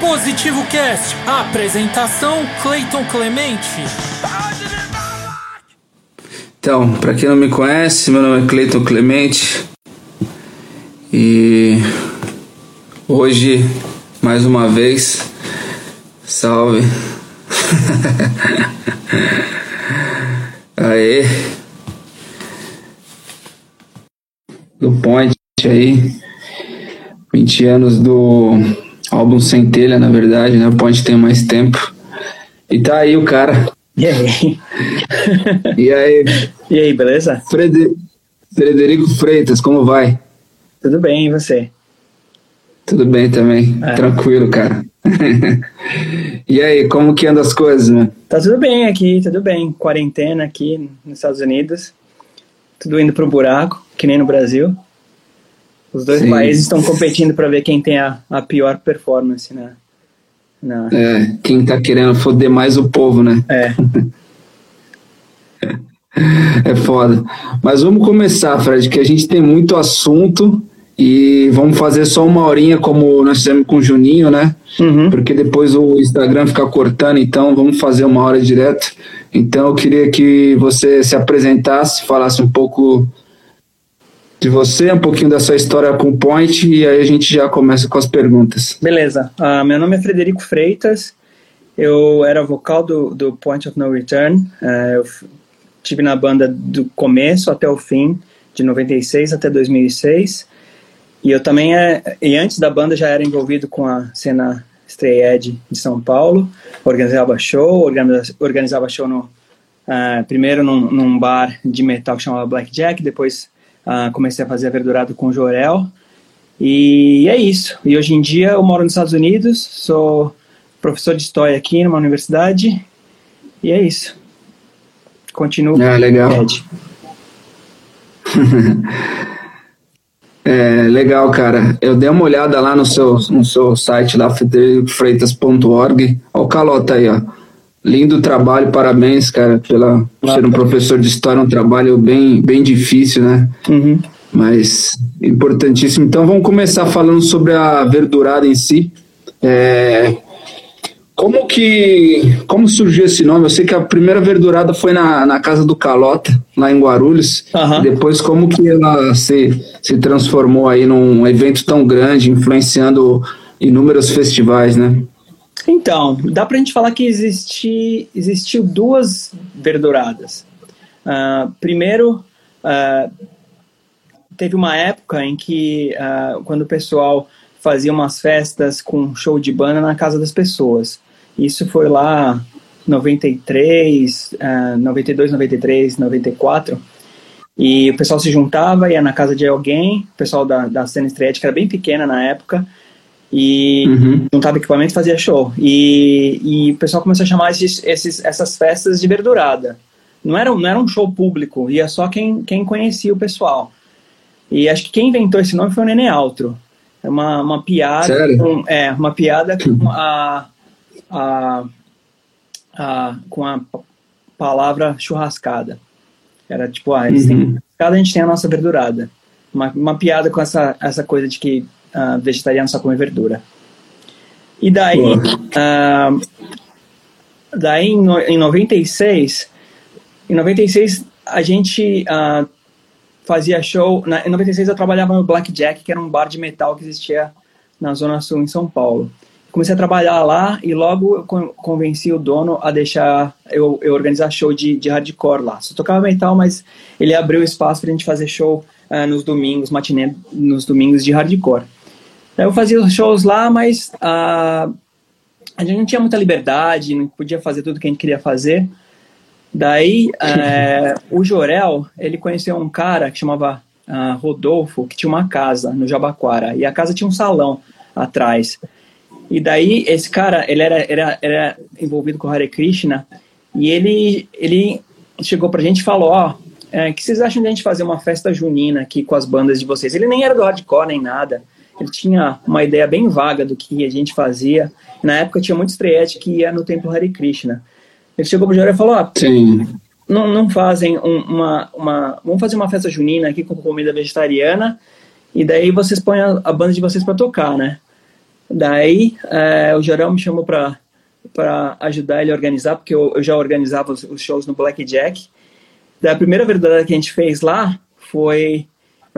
Positivo Cast, apresentação Clayton Clemente. Então, para quem não me conhece, meu nome é Cleiton Clemente e hoje, mais uma vez, salve. Aê. Point aí, 20 anos do álbum Centelha, na verdade, né? O Point tem mais tempo. E tá aí o cara. E aí? E aí? E aí, beleza? Frede... Frederico Freitas, como vai? Tudo bem, e você? Tudo bem também, É. tranquilo, cara. e aí, como que andam as coisas, né? Tá tudo bem aqui, tudo bem. Quarentena aqui nos Estados Unidos. Tudo indo pro buraco, que nem no Brasil. Os dois Sim. países estão competindo para ver quem tem a, a pior performance na. na É, quem tá querendo foder mais o povo, né? é. É foda. Mas vamos começar, Fred, que a gente tem muito assunto e vamos fazer só uma horinha como nós fizemos com o Juninho, né? Uhum. Porque depois o Instagram fica cortando, então vamos fazer uma hora direto. Então eu queria que você se apresentasse, falasse um pouco de você, um pouquinho da sua história com o Point e aí a gente já começa com as perguntas. Beleza. Ah, meu nome é Frederico Freitas. Eu era vocal do, do Point of No Return. Ah, eu tive na banda do começo até o fim, de 96 até 2006. E eu também é, e antes da banda já era envolvido com a cena Stray Edge de São Paulo. Organizava show, organiza- organizava show no ah, primeiro num, num bar de metal que chamava Blackjack, depois ah, comecei a fazer a verdurado com o Jorel. E é isso. E hoje em dia eu moro nos Estados Unidos, sou professor de história aqui numa universidade. E é isso. Continuo. Ah, legal. É, legal, cara. Eu dei uma olhada lá no seu, no seu site lá, frederico.freitas.org. Olha o Calota aí, ó. Lindo trabalho, parabéns, cara, pela, por ser um professor de história, um trabalho bem, bem difícil, né? Uhum. Mas importantíssimo. Então vamos começar falando sobre a verdurada em si. É, como que como surgiu esse nome? Eu sei que a primeira verdurada foi na, na casa do Calota, lá em Guarulhos. Aham. Depois como que ela se, se transformou aí num evento tão grande, influenciando inúmeros festivais, né? Então, dá pra gente falar que existi, existiu duas verduradas. Ah, primeiro, ah, teve uma época em que, ah, quando o pessoal fazia umas festas com show de banda na casa das pessoas. Isso foi lá 93, ah, 92, 93, 94. E o pessoal se juntava, ia na casa de alguém, o pessoal da, da cena estreante, que era bem pequena na época, e Uhum. juntava equipamento e fazia show. E, e o pessoal começou a chamar esses, esses- essas festas de verdurada. Não era, um- não era um show público, ia só quem, quem conhecia o pessoal. E acho que quem inventou esse nome foi o Nenê Altro. É uma, uma piada. Sério? Com, é, uma piada com a, a, a- com a palavra churrascada. Era tipo, ah, eles têm Uhum. churrascada, a gente tem a nossa verdurada. Uma, uma piada com essa, essa coisa de que ah, vegetariano só come verdura. E daí, ah, daí em, no- em 96, em 96 a gente ah, fazia show. Na, em 96 eu trabalhava no Blackjack, que era um bar de metal que existia na Zona Sul, em São Paulo. Comecei a trabalhar lá e logo eu con- convenci o dono a deixar eu, eu organizar show de, de hardcore lá. Só tocava metal, mas ele abriu espaço pra gente fazer show ah, nos domingos, matinê nos domingos de hardcore. Eu fazia os shows lá, mas ah, a gente não tinha muita liberdade, não podia fazer tudo que a gente queria fazer. Daí, é, o Jorel, ele conheceu um cara que chamava ah, Rodolfo, que tinha uma casa no Jabaquara, e a casa tinha um salão atrás. E daí, esse cara, ele era, era, era envolvido com Hare Krishna, e ele, ele chegou pra gente e falou, ó, é, que vocês acham de a gente fazer uma festa junina aqui com as bandas de vocês? Ele nem era do hardcore nem nada, ele tinha uma ideia bem vaga do que a gente fazia. Na época tinha muito estreete que ia no templo Hare Krishna. Ele chegou pro Jorel e falou, Sim. não, não fazem um, uma, uma. Vamos fazer uma festa junina aqui com comida vegetariana e daí vocês põem a, a banda de vocês para tocar, né? Daí é, o Jorel me chamou para para ajudar ele a organizar, porque eu, eu já organizava os, os, shows no Blackjack. Da primeira verdade que a gente fez lá foi,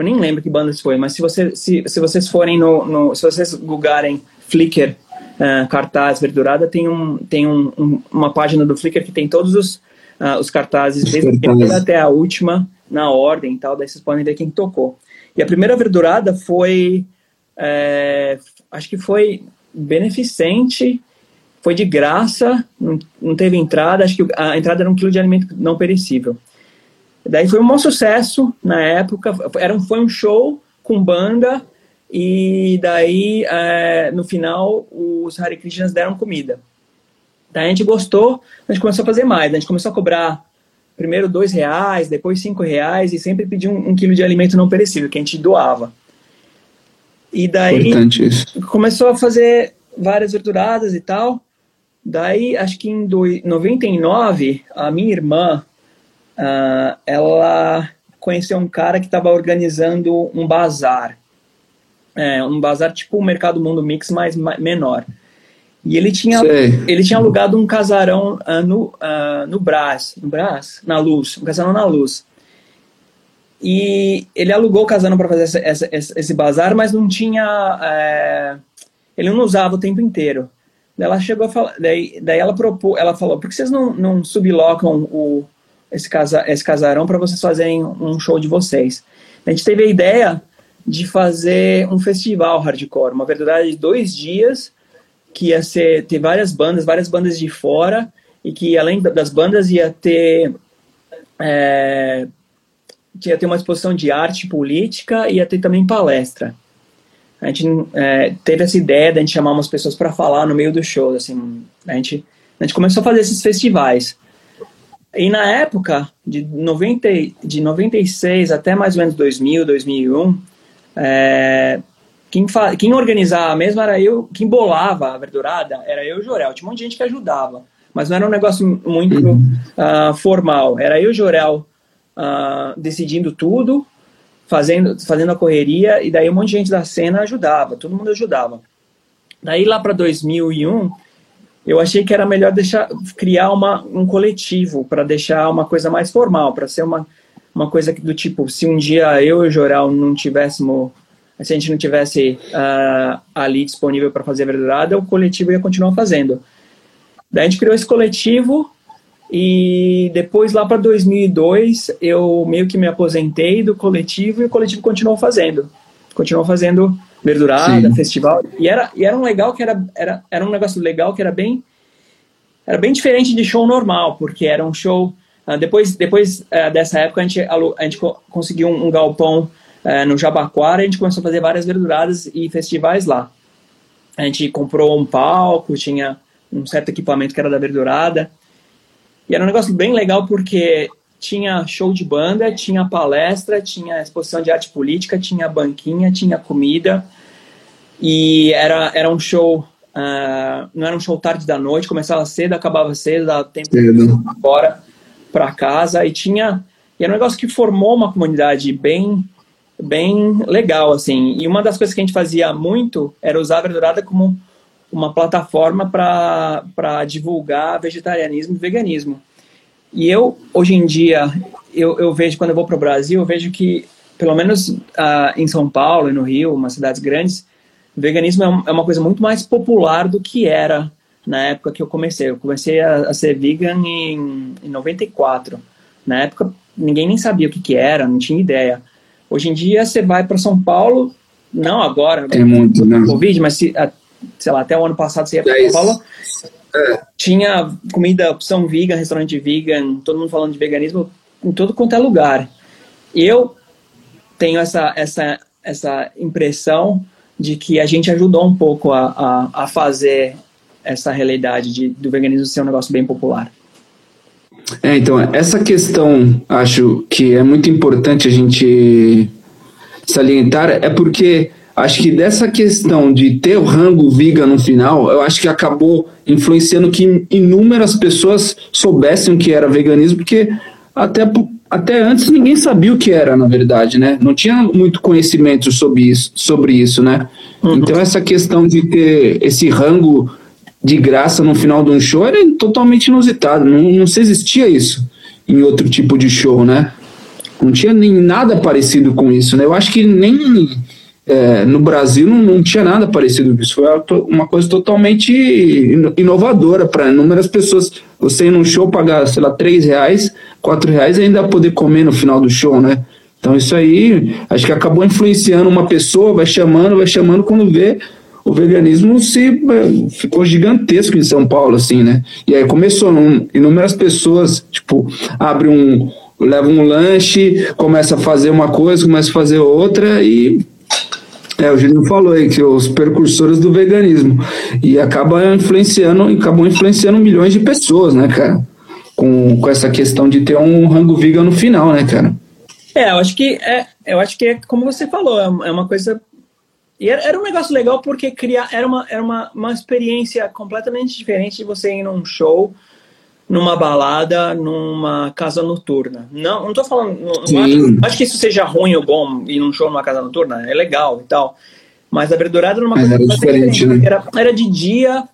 eu nem lembro que banda foi, mas se, você, se, se vocês forem no, no se vocês googarem Flickr uh, cartaz verdurada, tem um tem um, um, uma página do Flickr que tem todos os uh, os cartazes desde a primeira até a última na ordem e tal, daí vocês podem ver quem tocou. E a primeira verdurada foi é, acho que foi beneficente foi de graça, não, não teve entrada, acho que a entrada era um quilo de alimento não perecível. Daí foi um bom sucesso na época, era um, foi um show com banda, e daí é, no final os Hare Krishnas deram comida. Daí a gente gostou, a gente começou a fazer mais, a gente começou a cobrar primeiro dois reais, depois cinco reais, e sempre pedir um, um quilo de alimento não perecível, que a gente doava. E daí começou a fazer várias verduradas e tal. Daí, acho que em 99, a minha irmã, uh, ela conheceu um cara que estava organizando um bazar. É, um bazar tipo o Mercado Mundo Mix, mas menor. E ele tinha, ele tinha alugado um casarão uh, no, uh, no Brás, no Brás? Na Luz, um casarão na Luz. E ele alugou o casarão para fazer essa, essa, esse bazar, mas não tinha... É, ele não usava o tempo inteiro. Ela chegou a falar, daí, daí ela propôs, ela falou, por que vocês não, não sublocam o, esse, casa, esse casarão para vocês fazerem um show de vocês? A gente teve a ideia de fazer um festival hardcore, uma verdade de dois dias, que ia ser, ter várias bandas, várias bandas de fora, e que além das bandas ia ter é, ia ter uma exposição de arte política e ia ter também palestra a gente é, teve essa ideia de a gente chamar umas pessoas para falar no meio do show, assim, a gente, a gente começou a fazer esses festivais. E na época, de, 90, de 96 até mais ou menos 2000, 2001, é, quem, fa, quem organizava mesmo era eu, quem bolava a verdurada era eu e o Jorel. Tinha um monte de gente que ajudava, mas não era um negócio muito uh, formal. Era eu e o Jorel uh, decidindo tudo, fazendo, fazendo a correria, e daí um monte de gente da cena ajudava, todo mundo ajudava. Daí lá para 2001, eu achei que era melhor deixar criar uma, um coletivo para deixar uma coisa mais formal, para ser uma, uma coisa do tipo, se um dia eu e o Joral não tivéssemos, se a gente não tivesse uh, ali disponível para fazer a verdurada, o coletivo ia continuar fazendo. Daí a gente criou esse coletivo e depois, lá para 2002, eu meio que me aposentei do coletivo e o coletivo continuou fazendo. Continuou fazendo verdurada, Sim. festival. E era, e era um legal que era, era, era um negócio legal que era bem era bem diferente de show normal, porque era um show. Uh, depois depois uh, dessa época, a gente, a gente conseguiu um, um galpão uh, no Jabaquara e a gente começou a fazer várias verduradas e festivais lá. A gente comprou um palco, tinha um certo equipamento que era da verdurada. E era um negócio bem legal porque tinha show de banda, tinha palestra, tinha exposição de arte política, tinha banquinha, tinha comida. E era, era um show, uh, não era um show tarde da noite, começava cedo, acabava cedo, dava tempo cedo. embora para casa. E tinha. E era um negócio que formou uma comunidade bem bem legal, assim. E uma das coisas que a gente fazia muito era usar a verdurada como uma plataforma para divulgar vegetarianismo e veganismo. E eu, hoje em dia, eu, eu vejo, quando eu vou para o Brasil, eu vejo que, pelo menos uh, em São Paulo e no Rio, umas cidades grandes, o veganismo é, é uma coisa muito mais popular do que era na época que eu comecei. Eu comecei a, a ser vegan em, em 94. Na época, ninguém nem sabia o que, que era, não tinha ideia. Hoje em dia, você vai para São Paulo, não agora, Tem muito, né? Covid, mas se, sei lá, até o ano passado você ia para São Paulo, é. tinha comida, opção vegan, restaurante vegan, todo mundo falando de veganismo em todo quanto é lugar. Eu tenho essa, essa, essa impressão de que a gente ajudou um pouco a, a, a fazer essa realidade de, do veganismo ser um negócio bem popular. É, então, essa questão acho que é muito importante a gente salientar, é porque acho que dessa questão de ter o rango vegan no final, eu acho que acabou influenciando que inúmeras pessoas soubessem o que era veganismo, porque até, até antes ninguém sabia o que era, na verdade, né? Não tinha muito conhecimento sobre isso, sobre isso né? Uhum. Então essa questão de ter esse rango de graça no final de um show era totalmente inusitado, não, não se existia isso em outro tipo de show, né? Não tinha nem nada parecido com isso, né? Eu acho que nem é, no Brasil não, não, tinha nada parecido com isso. Foi uma coisa totalmente inovadora para inúmeras pessoas. Você ir num show pagar, sei lá, três reais, quatro reais e ainda poder comer no final do show, né? Então isso aí, acho que acabou influenciando uma pessoa, vai chamando, vai chamando, quando vê, o veganismo se é, ficou gigantesco em São Paulo, assim, né? E aí começou, um, inúmeras pessoas, tipo, abre um, leva um lanche, começa a fazer uma coisa, começa a fazer outra e é, o Julinho falou aí que os precursores do veganismo e acaba influenciando, acabou influenciando milhões de pessoas, né, cara? Com, com essa questão de ter um rango vegan no final, né, cara? É, eu acho que é, eu acho que é como você falou, é, é uma coisa e era, era, um negócio legal porque criar era uma era uma, uma experiência completamente diferente de você ir num show numa balada, numa casa noturna. Não, não tô falando. Não, não acho, acho, que isso seja ruim ou bom ir num show numa casa noturna, é legal e tal. Mas a verdurada era uma Mas coisa era diferente, né? Era, era de dia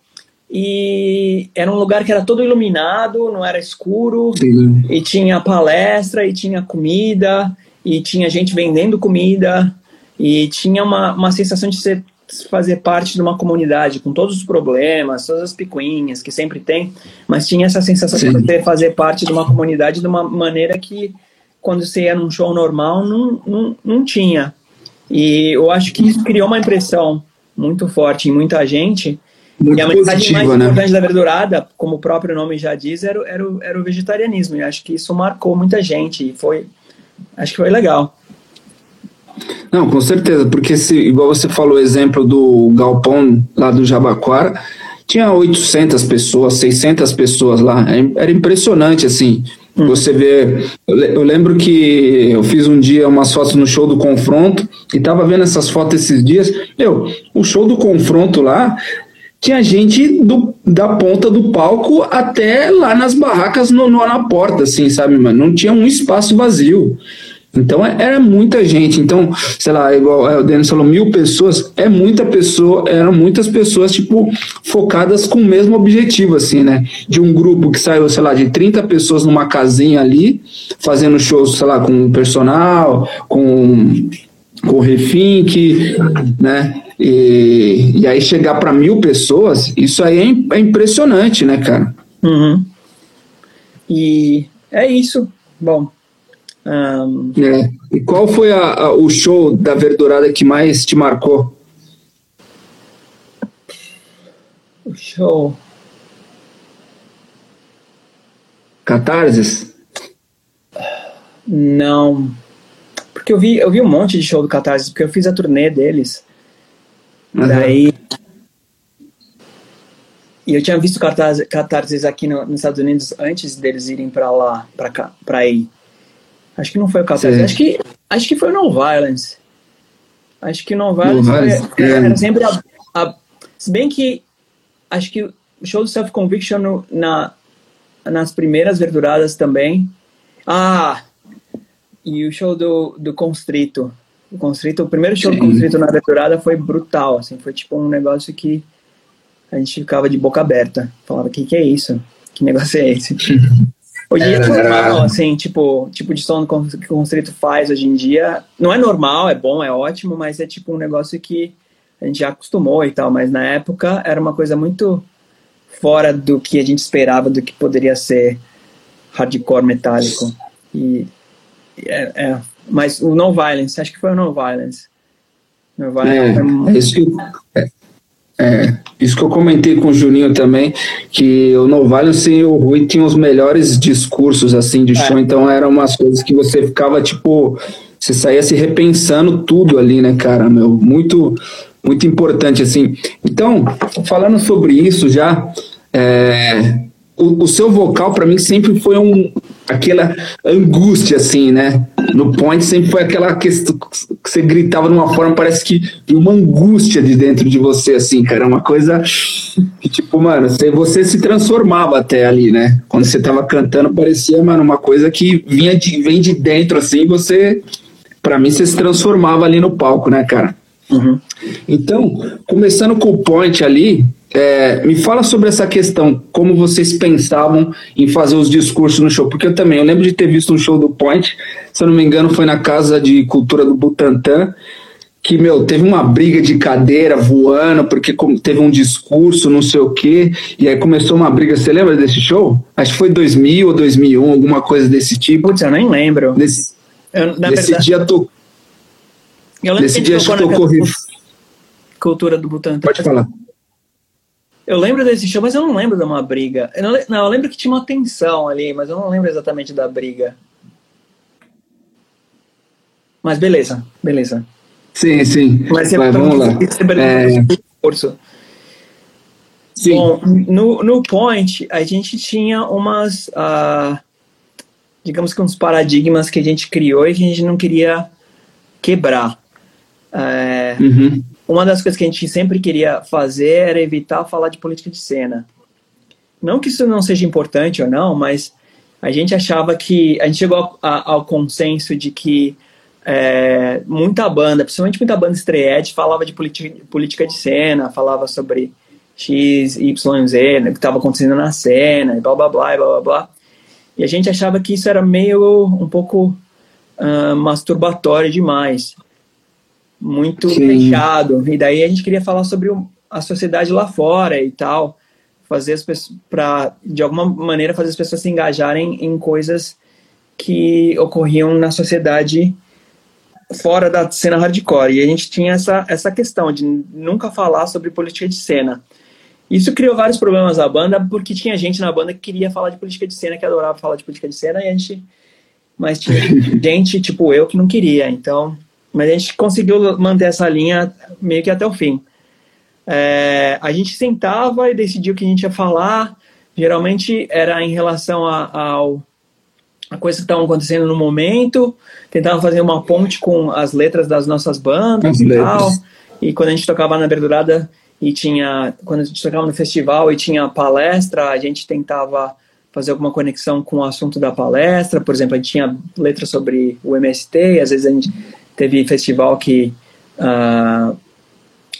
e era um lugar que era todo iluminado, não era escuro, Sim. e tinha palestra, e tinha comida, e tinha gente vendendo comida, e tinha uma, uma sensação de ser fazer parte de uma comunidade com todos os problemas, todas as picuinhas que sempre tem, mas tinha essa sensação Sim. de fazer parte de uma comunidade de uma maneira que quando você ia num show normal não, não, não tinha. E eu acho que isso criou uma impressão muito forte em muita gente. Muito e a mensagem mais né? importante da verdurada, como o próprio nome já diz, era, era, era o vegetarianismo. E acho que isso marcou muita gente e foi, acho que foi legal. Não, com certeza, porque se, igual você falou o exemplo do galpão lá do Jabaquara, tinha 800 pessoas, 600 pessoas lá, é era impressionante, assim, hum. você vê, eu lembro que eu fiz um dia umas fotos no show do Confronto, e tava vendo essas fotos esses dias, meu, o show do Confronto lá, tinha gente do, da ponta do palco até lá nas barracas no, no, na porta, assim, sabe, mano? Não tinha um espaço vazio. Então é, era muita gente. Então, sei lá, igual é, o Denis falou, mil pessoas, é muita pessoa, eram muitas pessoas, tipo, focadas com o mesmo objetivo, assim, né? De um grupo que saiu, sei lá, de 30 pessoas numa casinha ali, fazendo shows, sei lá, com personal, com, com Refink, né? E, e aí chegar para mil pessoas, isso aí é, é impressionante, né, cara? Uhum. E é isso. Bom, um... É. E qual foi a, a, o show da Verdurada que mais te marcou? O show. Catarses? Não. Porque eu vi, eu vi um monte de show do Catarses, porque eu fiz a turnê deles. Uhum. Daí. E eu tinha visto Catarses, aqui no, nos Estados Unidos antes deles irem para lá, para cá, para ir. Acho que não foi o Catarse. Acho que, acho que foi o No Violence. Acho que o No Violence, no foi, era sempre a, a, Se bem que acho que o show do Self Conviction na, nas primeiras verduradas também. Ah! E o show do, do Constrito. O Constrito, o primeiro show Sim. do Constrito na verdurada foi brutal, assim, foi tipo um negócio que a gente ficava de boca aberta. Falava, o que, que é isso? Que negócio é esse? Hoje em dia é normal, assim, tipo, tipo de som que o Constrito faz hoje em dia. Não é normal, é bom, é ótimo, mas é tipo um negócio que a gente já acostumou e tal. Mas na época era uma coisa muito fora do que a gente esperava, do que poderia ser hardcore metálico. E é, é. mas o No Violence, acho que foi o No Violence. No Violence é, é, isso que, é, é, isso que eu comentei com o Juninho também, que o Novalho e o Rui tinham os melhores discursos assim de show, é. então eram umas coisas que você ficava tipo, você saía se repensando tudo ali, né, cara, meu, muito muito importante assim. Então, falando sobre isso já, é, o, o seu vocal para mim sempre foi um aquela angústia assim, né? No point sempre foi aquela questão que você gritava de uma forma parece que uma angústia de dentro de você assim, cara, uma coisa que, tipo, mano, você, você se transformava até ali, né? Quando você tava cantando, parecia, mano, uma coisa que vinha de, vem de dentro, assim, você. Pra mim, você se transformava ali no palco, né, cara? Uhum. Então, começando com o point ali, é, me fala sobre essa questão, como vocês pensavam em fazer os discursos no show, porque eu também, eu lembro de ter visto um show do Point, se eu não me engano foi na Casa de Cultura do Butantã, que, meu, teve uma briga de cadeira voando, porque teve um discurso, não sei o quê, e aí começou uma briga, você lembra desse show? Acho que foi 2000 ou 2001, alguma coisa desse tipo. Putz, eu nem lembro. Desse, Eu, desse verdade, dia, to, eu lembro desse que dia a acho gente que tocou tocou... cultura do Butantã. Pode falar. Eu lembro desse show, mas eu não lembro de uma briga. Eu não, não, eu lembro que tinha uma tensão ali, mas eu não lembro exatamente da briga. Mas beleza, beleza. Sim, sim. Mas Vai, vamos lá. É, sim. Bom, no, no Point, a gente tinha umas, ah, digamos que uns paradigmas que a gente criou e que a gente não queria quebrar. É, Uhum. Uma das coisas que a gente sempre queria fazer era evitar falar de política de cena. Não que isso não seja importante ou não, mas a gente achava que. A gente chegou ao, ao consenso de que é, muita banda, principalmente muita banda estreete, falava de política de cena, falava sobre X, Y, Z, né, o que estava acontecendo na cena, e blá blá blá, e blá blá blá. E a gente achava que isso era meio um pouco ah, masturbatório demais muito Sim. fechado. E daí a gente queria falar sobre a sociedade lá fora e tal, fazer as pessoas para de alguma maneira fazer as pessoas se engajarem em coisas que ocorriam na sociedade fora da cena hardcore. E a gente tinha essa essa questão de nunca falar sobre política de cena. Isso criou vários problemas à banda, porque tinha gente na banda que queria falar de política de cena, que adorava falar de política de cena, e a gente. Mas tinha gente, tipo eu, que não queria. Então, mas a gente conseguiu manter essa linha meio que até o fim. É, a gente sentava e decidia o que a gente ia falar. Geralmente era em relação a, ao a coisas que estavam acontecendo no momento. Tentava fazer uma ponte com as letras das nossas bandas As e letras. tal. E quando a gente tocava na Verdurada e tinha, quando a gente tocava no festival e tinha palestra, a gente tentava fazer alguma conexão com o assunto da palestra. Por exemplo, a gente tinha letra sobre o MST, e às vezes a gente teve festival que ah,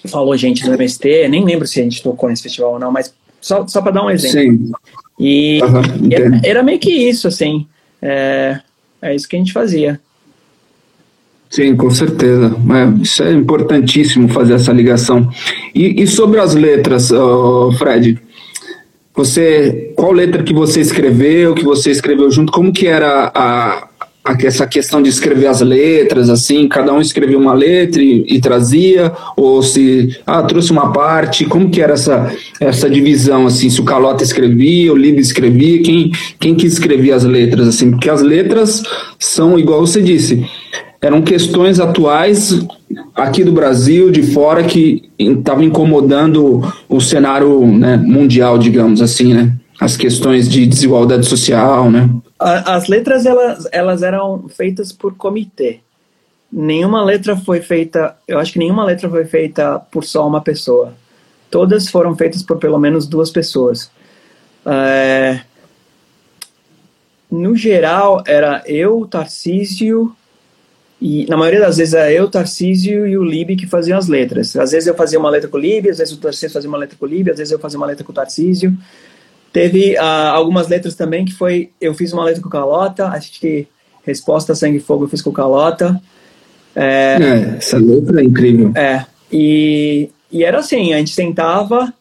falou gente do MST, nem lembro se a gente tocou nesse festival ou não, mas só, só para dar um exemplo. Sim. E, e era, era meio que isso, assim. É, é isso que a gente fazia. Sim, com certeza. É, isso é importantíssimo fazer essa ligação. E, e sobre as letras, ô, Fred? Você, qual letra que você escreveu, que você escreveu junto? Como que era a- essa questão de escrever as letras, assim? Cada um escrevia uma letra e, e trazia? Ou se, ah, trouxe uma parte? Como que era essa, essa divisão, assim? Se o Calota escrevia, o Lib escrevia, quem, quem que escrevia as letras, assim? Porque as letras são, igual você disse, eram questões atuais aqui do Brasil, de fora, que estavam incomodando o cenário né, mundial, digamos assim, né? As questões de desigualdade social, né? As letras elas, elas eram feitas por comitê. Nenhuma letra foi feita, eu acho que nenhuma letra foi feita por só uma pessoa. Todas foram feitas por pelo menos duas pessoas. É, no geral, era eu, Tarcísio, e na maioria das vezes era eu, Tarcísio e o Lib que faziam as letras. Às vezes eu fazia uma letra com o Lib, às vezes o Tarcísio fazia uma letra com o Lib, às vezes eu fazia uma letra com o Tarcísio. Teve ah, algumas letras também que foi. Eu fiz uma letra com o Calota, acho que Resposta Sangue e Fogo eu fiz com o Calota. É, É, essa letra é incrível. é, e, e era assim: a gente sentava,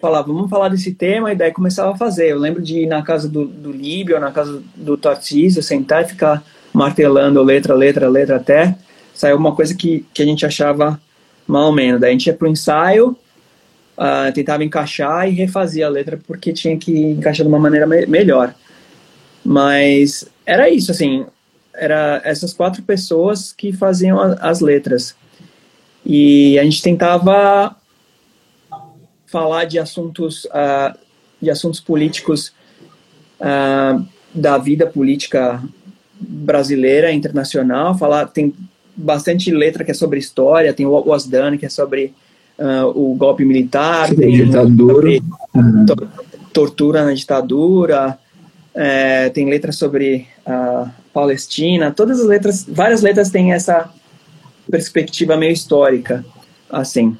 falava, vamos falar desse tema, e daí começava a fazer. Eu lembro de ir na casa do, do Líbio, na casa do Tarcísio, sentar e ficar martelando letra, letra, letra, até sair alguma coisa que, que a gente achava mal ou menos. Daí a gente ia pro ensaio, ah, tentava encaixar e refazia a letra porque tinha que encaixar de uma maneira me- melhor. Mas era isso, assim, era essas quatro pessoas que faziam a- as letras. E a gente tentava falar de assuntos, ah, de assuntos políticos ah, da vida política brasileira, internacional. Falar tem bastante letra que é sobre história, tem o Done que é sobre uh, o golpe militar, Sim, tem ditadura. to- tortura na ditadura, é, tem letras sobre a Palestina, todas as letras, várias letras têm essa perspectiva meio histórica, assim.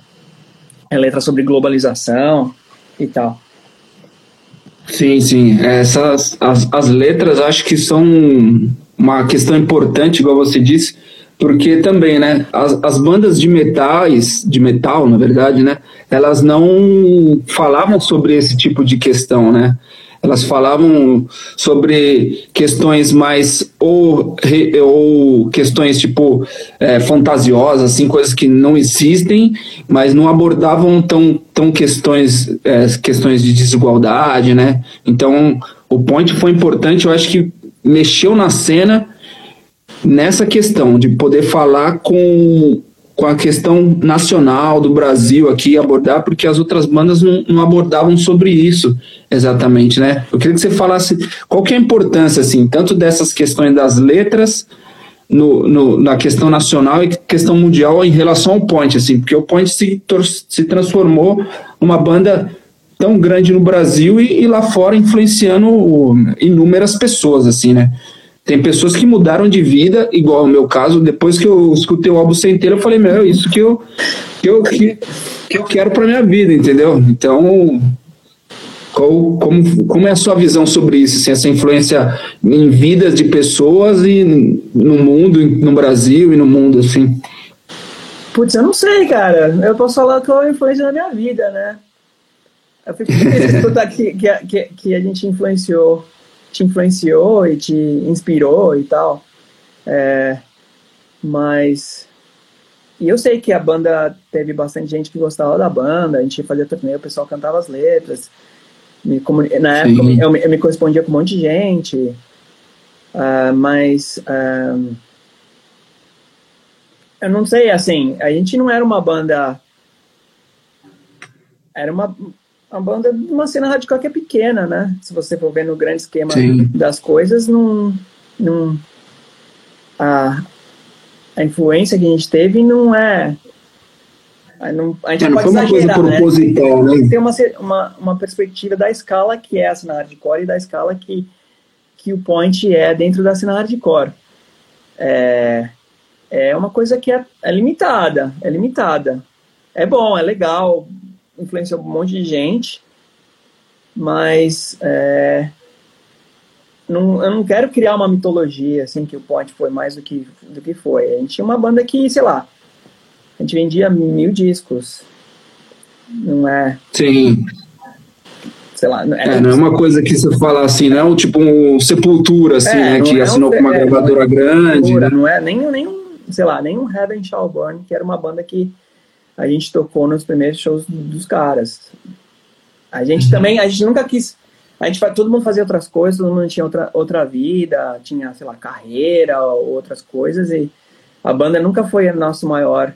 É letra sobre globalização e tal. Sim, sim. Essas as, as letras acho que são uma questão importante, igual você disse, porque também, né, as, as bandas de metais, de metal, na verdade, né, elas não falavam sobre esse tipo de questão, né? Elas falavam sobre questões mais ou, ou questões tipo é, fantasiosas, assim, coisas que não existem, mas não abordavam tão, tão questões é, questões de desigualdade, né? Então o Point foi importante, eu acho que mexeu na cena nessa questão de poder falar com, com a questão nacional do Brasil aqui, abordar, porque as outras bandas não, não abordavam sobre isso exatamente, né? Eu queria que você falasse qual que é a importância, assim, tanto dessas questões das letras no, no, na questão nacional e questão mundial em relação ao Point, assim, porque o Point se, se transformou numa banda tão grande no Brasil e, e lá fora influenciando inúmeras pessoas, assim, né? Tem pessoas que mudaram de vida, igual o meu caso, depois que eu escutei o álbum sem inteiro, eu falei, meu, isso que eu, que eu, que, que eu quero pra minha vida, entendeu? Então, qual, como, como é a sua visão sobre isso, assim, essa influência em vidas de pessoas e no mundo, no Brasil e no mundo, assim? Putz, eu não sei, cara. Eu posso falar qual é a influência na minha vida, né? Eu fico feliz de escutar que, que, que a gente influenciou, te influenciou e te inspirou e tal. É, mas. E eu sei que a banda teve bastante gente que gostava da banda, a gente fazia turnê, o pessoal cantava as letras. Me comuni- na época Sim. eu, me- eu me correspondia com um monte de gente. Ah, mas. ah, eu não sei, assim, a gente não era uma banda. Era uma, uma banda de uma cena radical que é pequena, né? Se você for ver no grande esquema Sim. das coisas, não. não a, a influência que a gente teve não é. a- Não, a gente É, não pode foi uma coisa exagerar, né? proposital, né? Tem uma, ce- uma, uma perspectiva da escala que é a cena hardcore e da escala que, que o point é dentro da cena hardcore. É, é uma coisa que é, é limitada, é limitada. É bom, é legal, influenciou um monte de gente, mas é, não, eu não quero criar uma mitologia assim que o Point foi mais do que, do que foi. A gente tinha uma banda que, sei lá, a gente vendia mil discos. Não é, Sim. sei lá, não É, não é uma coisa que você fala assim, não, tipo um sepultura, assim, É, né? Que é um- assinou com uma é, gravadora grande. Pura, né? não é nem, nem um, sei lá, nem um Heaven Shall Burn, que era uma banda que a gente tocou nos primeiros shows dos caras. A gente Uhum. também, a gente nunca quis, a gente, todo mundo fazia outras coisas, todo mundo tinha outra, outra vida, tinha, sei lá, carreira ou outras coisas, e a banda nunca foi a nosso maior,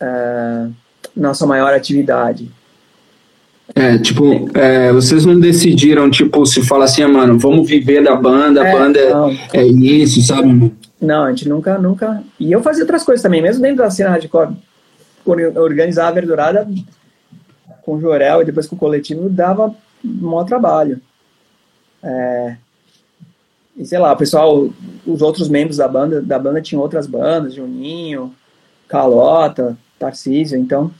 ah, nossa maior atividade. É, tipo, é, vocês não decidiram, tipo, se fala assim, ah, mano, vamos viver da banda, a É, banda é- não. é, isso, sabe? Não, a gente nunca, nunca. E eu fazia outras coisas também, mesmo dentro da cena hardcore. Or- Organizar a verdurada com o Jorel e depois com o coletivo dava um maior trabalho. É, E sei lá, o pessoal, os outros membros da banda, da banda tinham outras bandas, Juninho, Calota, Tarcísio, então.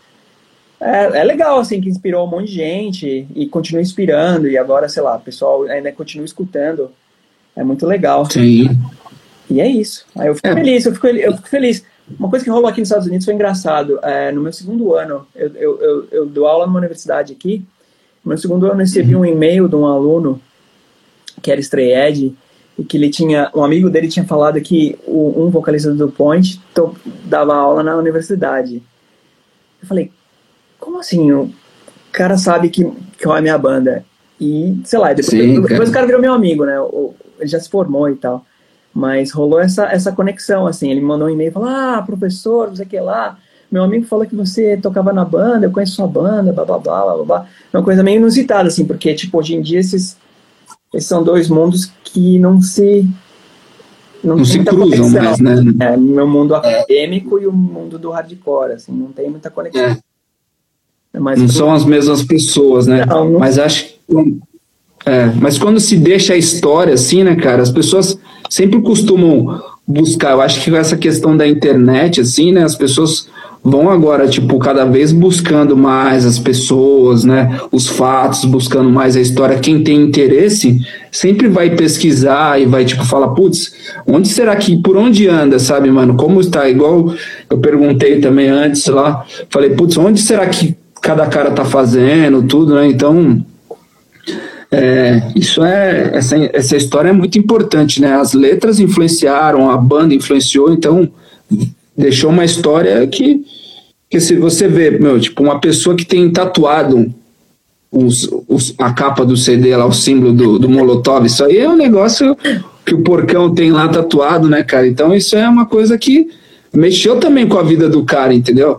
É, é legal, assim, que inspirou um monte de gente e continua inspirando, e agora, sei lá, o pessoal ainda continua escutando. É muito legal. Sim. E é isso. Aí eu fico É. feliz, eu fico, eu fico feliz. Uma coisa que rolou aqui nos Estados Unidos foi engraçado. É, no meu segundo ano, eu, eu, eu, eu dou aula numa universidade aqui. No meu segundo ano, eu recebi um e-mail de um aluno que era Stray e que ele tinha, um amigo dele tinha falado que o, um vocalista do Point to, dava aula na universidade. Eu falei, como assim? O cara sabe que, que é a minha banda. E, sei lá, depois, Sim, depois cara. o cara virou meu amigo, né? Ele já se formou e tal. Mas rolou essa, essa conexão, assim. Ele me mandou um e-mail e falou: Ah, professor, não sei o que lá. Meu amigo falou que você tocava na banda, eu conheço sua banda, blá blá blá blá blá. Uma coisa meio inusitada, assim, porque, tipo, hoje em dia esses, esses são dois mundos que não se. Não tem se cruzam conexão. mais, né? É, meu mundo acadêmico e o mundo do hardcore, assim, não tem muita conexão. É. Não são as mesmas pessoas, né? Não, não... Mas acho que. É, mas quando se deixa a história assim, né, cara, as pessoas sempre costumam buscar. Eu acho que essa questão da internet, assim, né, as pessoas vão agora, tipo, cada vez buscando mais as pessoas, né, os fatos, buscando mais a história. Quem tem interesse sempre vai pesquisar e vai, tipo, falar, putz, onde será que, por onde anda, sabe, mano? Como está? Igual eu perguntei também antes lá, falei, putz, onde será que cada cara tá fazendo, tudo, né? Então, é, isso é essa, essa história é muito importante, né? As letras influenciaram, a banda influenciou, então deixou uma história que, que se você vê, meu, tipo, uma pessoa que tem tatuado os, os, a capa do CD lá, o símbolo do, do Molotov, isso aí é um negócio que o porcão tem lá tatuado, né, cara? Então isso é uma coisa que mexeu também com a vida do cara, entendeu?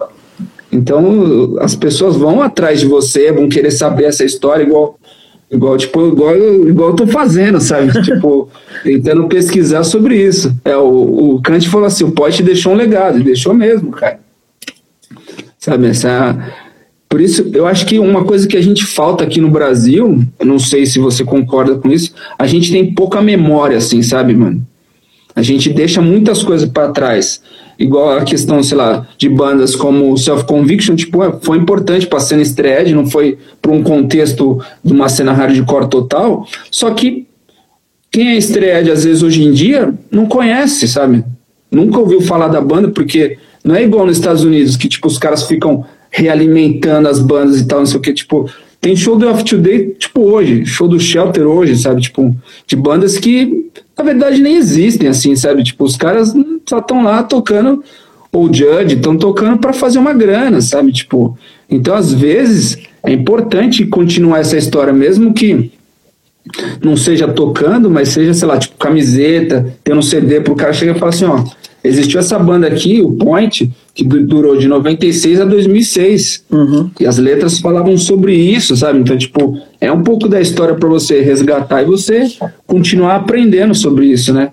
Então as pessoas vão atrás de você, vão querer saber essa história, igual Igual, tipo, igual, igual eu tô fazendo, sabe? tipo, tentando pesquisar sobre isso. É, o, o Kant falou assim, o pote deixou um legado, deixou mesmo, cara. Sabe, essa... Por isso, eu acho que uma coisa que a gente falta aqui no Brasil, eu não sei se você concorda com isso, a gente tem pouca memória, assim, sabe, mano? A gente deixa muitas coisas para trás igual a questão, sei lá, de bandas como Self Conviction, tipo, é, foi importante para cena estreia, não foi para um contexto de uma cena hardcore total, só que quem é estreia às vezes hoje em dia não conhece, sabe? Nunca ouviu falar da banda porque não é igual nos Estados Unidos que tipo os caras ficam realimentando as bandas e tal, não sei o que, tipo, tem show do Off Today, tipo, hoje, show do Shelter hoje, sabe? Tipo, de bandas que, na verdade, nem existem, assim, sabe? Tipo, os caras só estão lá tocando, ou Judge, estão tocando para fazer uma grana, sabe? Tipo, então, às vezes, é importante continuar essa história, mesmo que não seja tocando, mas seja, sei lá, tipo, camiseta, tendo um CD pro cara chegar e falar assim, ó, existiu essa banda aqui, o Point, que durou de 96 a 2006. Uhum. E as letras falavam sobre isso, sabe? Então, tipo, é um pouco da história para você resgatar e você continuar aprendendo sobre isso, né?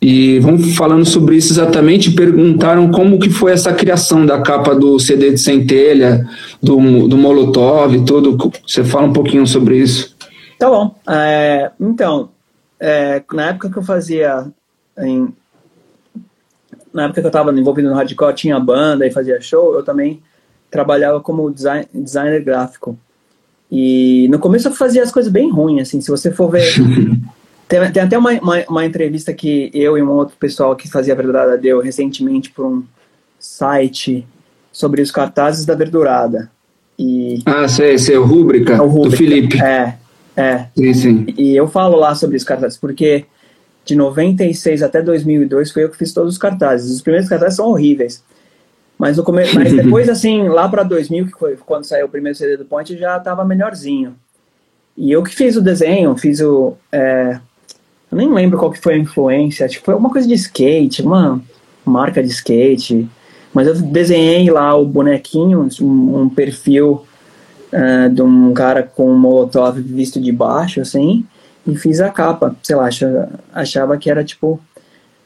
E vamos falando sobre isso exatamente, perguntaram como que foi essa criação da capa do CD de Centelha, do, do Molotov e tudo. Você fala um pouquinho sobre isso. Tá bom. É, então, é, na época que eu fazia em, na época que eu estava envolvido no hardcore, tinha banda e fazia show, eu também trabalhava como design, designer gráfico. E no começo eu fazia as coisas bem ruins, assim, se você for ver... tem, tem, até uma, uma, uma, entrevista que eu e um outro pessoal que fazia a Verdurada deu recentemente por um site sobre os cartazes da Verdurada. E, ah, sei, sei, o Rúbrica, é o Rúbrica, do Felipe. É, é. Sim, sim. E eu falo lá sobre os cartazes, porque de 96 até 2002 foi eu que fiz todos os cartazes. Os primeiros cartazes são horríveis. Mas, no come... Mas depois, assim, lá para 2000, que foi quando saiu o primeiro CD do Point, já estava melhorzinho. E eu que fiz o desenho, fiz o. É... Eu nem lembro qual que foi a influência. Tipo, foi alguma coisa de skate, uma marca de skate. Mas eu desenhei lá o bonequinho, um, um perfil uh, de um cara com um molotov visto de baixo, assim e fiz a capa. Sei lá, achava, achava que era tipo.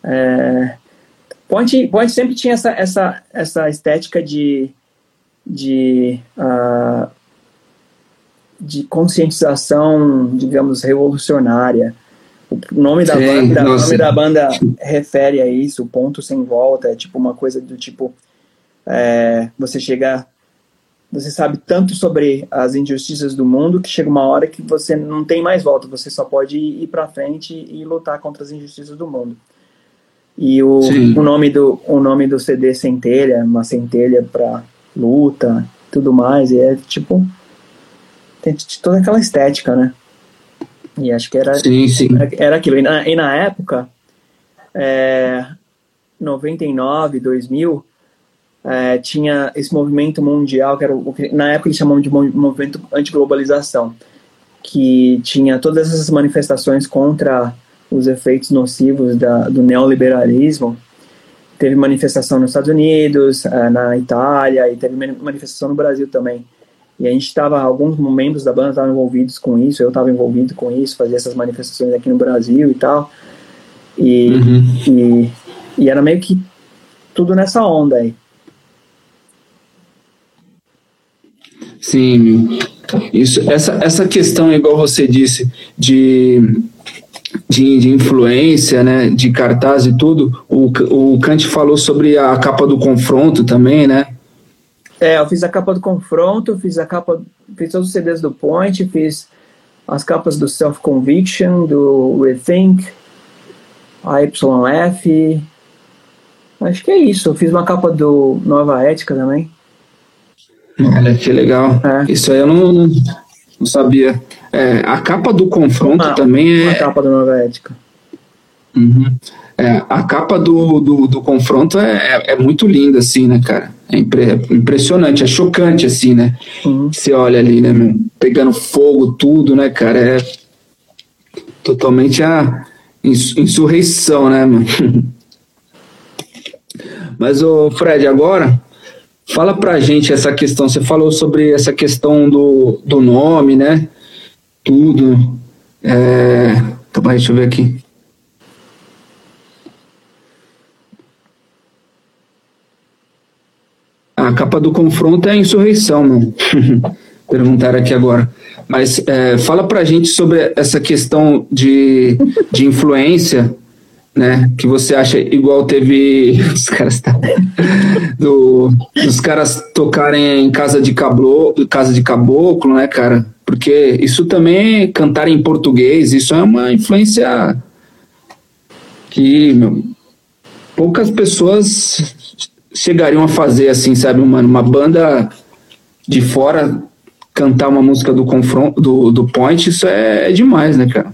É, Point, Point sempre tinha essa, essa, essa estética de, de, uh, de conscientização, digamos, revolucionária. O nome da, Sim, banda, o nome da banda refere a isso, ponto sem volta, é tipo uma coisa do tipo. É, você chega você sabe tanto sobre as injustiças do mundo que chega uma hora que você não tem mais volta, você só pode ir para frente e lutar contra as injustiças do mundo. E o, o nome do o nome do CD centelha, uma centelha para luta, tudo mais, e é tipo tem toda aquela estética, né? E acho que era sim, sim. Era, era aquilo. E na, e na época é, 99, 2000 é, tinha esse movimento mundial, que era o que na época eles chamavam de movimento anti-globalização, que tinha todas essas manifestações contra os efeitos nocivos da, do neoliberalismo. Teve manifestação nos Estados Unidos, é, na Itália, e teve manifestação no Brasil também. E a gente estava, alguns membros da banda estavam envolvidos com isso, eu estava envolvido com isso, fazia essas manifestações aqui no Brasil e tal. E, uhum. e, e era meio que tudo nessa onda aí. Sim, isso, essa, essa questão, igual você disse, de, de, de, influência, né, de cartaz e tudo, o, o Kant falou sobre a capa do confronto também, né? É, eu fiz a capa do confronto, fiz a capa, fiz todos os CDs do Point, fiz as capas do Self Conviction, do Rethink, a YF. Acho que é isso. Eu fiz uma capa do Nova Ética também. Olha que legal. É. Isso aí eu não, não, não sabia. É, a capa do confronto também é. A capa do Nova Ética. Uhum. É, a capa do, do, do confronto é, é, é, muito linda, assim, né, cara? É impre, impressionante, é chocante, assim, né? Uhum. Você olha ali, né, meu? Pegando fogo, tudo, né, cara? É totalmente a insurreição, né, mano? Mas, ô Fred, agora Fala pra gente essa questão. Você falou sobre essa questão do, do nome, né? Tudo. É... Então, deixa eu ver aqui. A capa do confronto é a insurreição, mano. Perguntaram aqui agora. Mas é, fala pra gente sobre essa questão de, de influência né? Que você acha igual teve os caras tá, do, os caras tocarem em casa de caboclo, casa de caboclo, né, cara? Porque isso também cantar em português, isso é uma influência que meu, poucas pessoas chegariam a fazer assim, sabe, uma, uma banda de fora cantar uma música do confronto do, do Point, isso é, é demais, né, cara?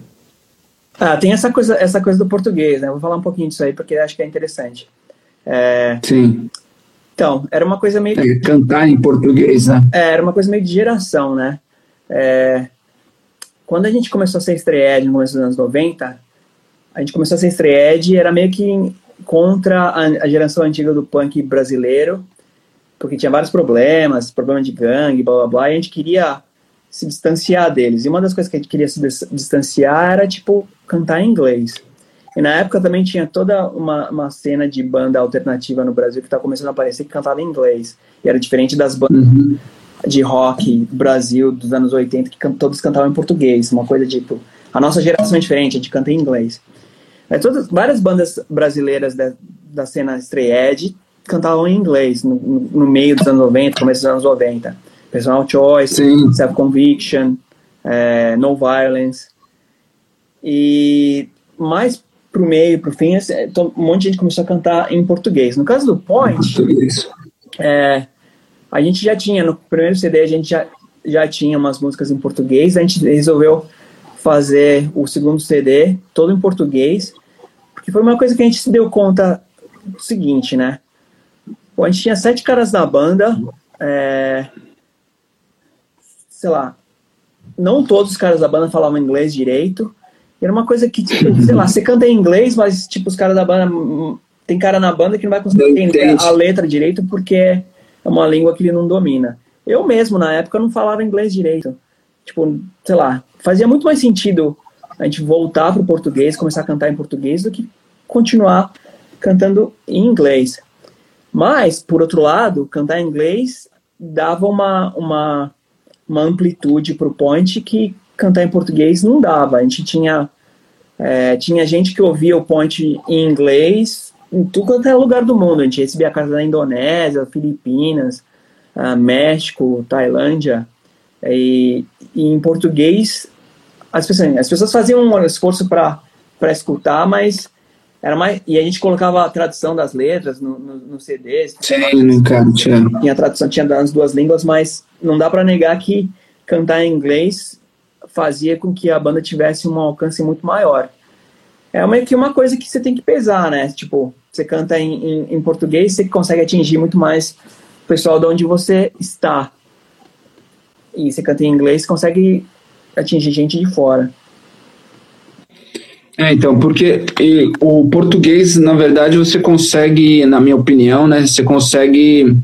Ah, tem essa coisa, essa coisa do português, né? Vou falar um pouquinho disso aí porque acho que é interessante. É... Sim. Então, era uma coisa meio. É, cantar em português, né? É, era uma coisa meio de geração, né? É... Quando a gente começou a ser estreed no começo dos anos 90, a gente começou a ser estreed era meio que contra a, a geração antiga do punk brasileiro, porque tinha vários problemas, problema de gangue, blá blá blá, e a gente queria se distanciar deles. E uma das coisas que a gente queria se distanciar era, tipo, cantar em inglês. E na época também tinha toda uma, uma cena de banda alternativa no Brasil que estava começando a aparecer que cantava em inglês. E era diferente das bandas uhum. de rock do Brasil dos anos 80 que can todos cantavam em português. Uma coisa tipo, a nossa geração é diferente, a gente canta em inglês. Aí todas, várias bandas brasileiras da, da cena Stray cantavam em inglês no, no, meio dos anos 90, começo dos anos 90. Personal Choice, Self Conviction, é, No Violence. E mais pro meio, pro fim, assim, um monte de gente começou a cantar em português. No caso do Point, é, a gente já tinha, no primeiro CD, a gente já, já tinha umas músicas em português, a gente resolveu fazer o segundo CD todo em português, porque foi uma coisa que a gente se deu conta do seguinte, né? A gente tinha sete caras da banda, é, sei lá, não todos os caras da banda falavam inglês direito. era uma coisa que, tipo, sei lá, você canta em inglês, mas, tipo, os caras da banda. Tem cara na banda que não vai conseguir entender a letra direito porque é uma língua que ele não domina. Eu mesmo, na época, não falava inglês direito. Tipo, sei lá, fazia muito mais sentido a gente voltar pro português, começar a cantar em português, do que continuar cantando em inglês. Mas, por outro lado, cantar em inglês dava uma, uma uma amplitude para o point que cantar em português não dava. A gente tinha, é, tinha gente que ouvia o point em inglês em tudo quanto é lugar do mundo. A gente recebia a carta da Indonésia, Filipinas, uh, México, Tailândia. E, e, em português, as pessoas, as pessoas faziam um esforço para escutar, mas era mais e a gente colocava a tradução das letras no, no, no CDs Sim, cara, tinha. tinha tradução tinha das duas línguas mas não dá para negar que cantar em inglês fazia com que a banda tivesse um alcance muito maior. É meio que uma coisa que você tem que pesar né? Tipo você canta em, em, em português você consegue atingir muito mais o pessoal de onde você está e você canta em inglês consegue atingir gente de fora é, então, porque e, o português, na verdade, você consegue, na minha opinião, né, você consegue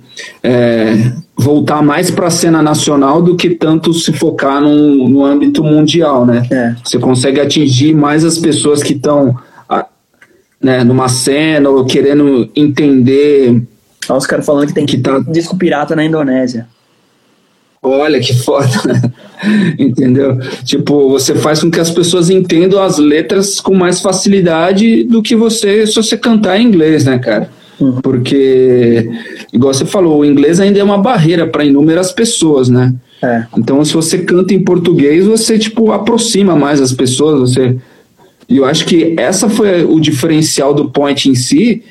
é, voltar mais para a cena nacional do que tanto se focar no, no âmbito mundial, né? É. Você consegue atingir mais as pessoas que estão né, numa cena ou querendo entender. Olha os caras falando que tem que tá... disco pirata na Indonésia. Olha que foda, entendeu? Tipo, você faz com que as pessoas entendam as letras com mais facilidade do que você se você cantar em inglês, né, cara? Uhum. Porque, igual você falou, o inglês ainda é uma barreira para inúmeras pessoas, né? É. Então, se você canta em português, você, tipo, aproxima mais as pessoas, você... E eu acho que essa foi o diferencial do Point em si,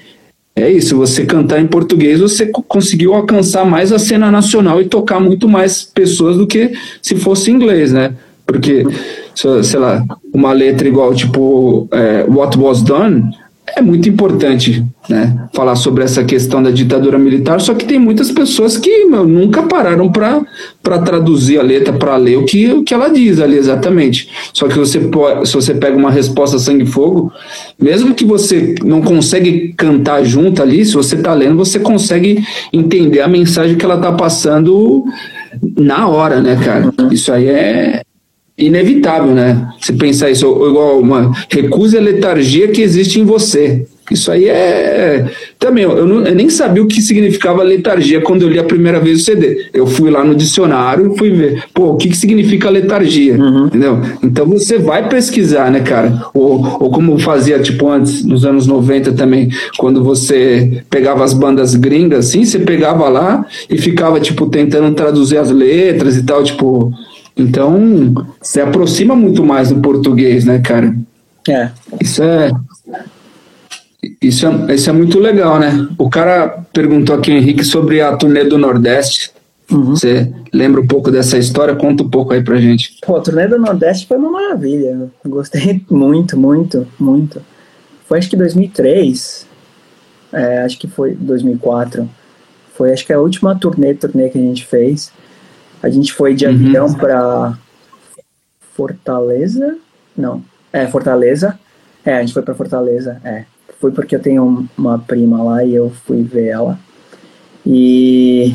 é isso, você cantar em português, você conseguiu alcançar mais a cena nacional e tocar muito mais pessoas do que se fosse inglês, né? Porque, sei lá, uma letra igual, tipo, é, What Was Done, é muito importante né, falar sobre essa questão da ditadura militar, só que tem muitas pessoas que meu, nunca pararam para traduzir a letra, para ler o que, o que ela diz ali exatamente. Só que você pode, se você pega uma resposta sangue fogo, mesmo que você não consegue cantar junto ali, se você está lendo, você consegue entender a mensagem que ela está passando na hora, né, cara? Isso aí é, inevitável, né? Se pensar isso, igual uma recusa a letargia que existe em você. Isso aí é. Também, eu, não, eu, nem sabia o que significava letargia quando eu li a primeira vez o CD. Eu fui lá no dicionário e fui ver, pô, o que, que significa letargia? Uhum. Entendeu? Então você vai pesquisar, né, cara? Ou, ou como fazia, tipo, antes, nos anos 90 também, quando você pegava as bandas gringas, assim, você pegava lá e ficava, tipo, tentando traduzir as letras e tal, tipo então, se aproxima muito mais do português, né, cara? É. Isso é. Isso é, isso é muito legal, né? O cara perguntou aqui, Henrique, sobre a turnê do Nordeste. Uhum. Você lembra um pouco dessa história? Conta um pouco aí pra gente. Pô, a turnê do Nordeste foi uma maravilha. Eu gostei muito, muito, muito. Foi acho que 2003. É, acho que foi 2004. Foi acho que a última turnê, turnê que a gente fez. A gente foi de uhum. avião para Fortaleza? Não. É, Fortaleza. É, a gente foi para Fortaleza. É. Foi porque eu tenho uma prima lá e eu fui ver ela. E.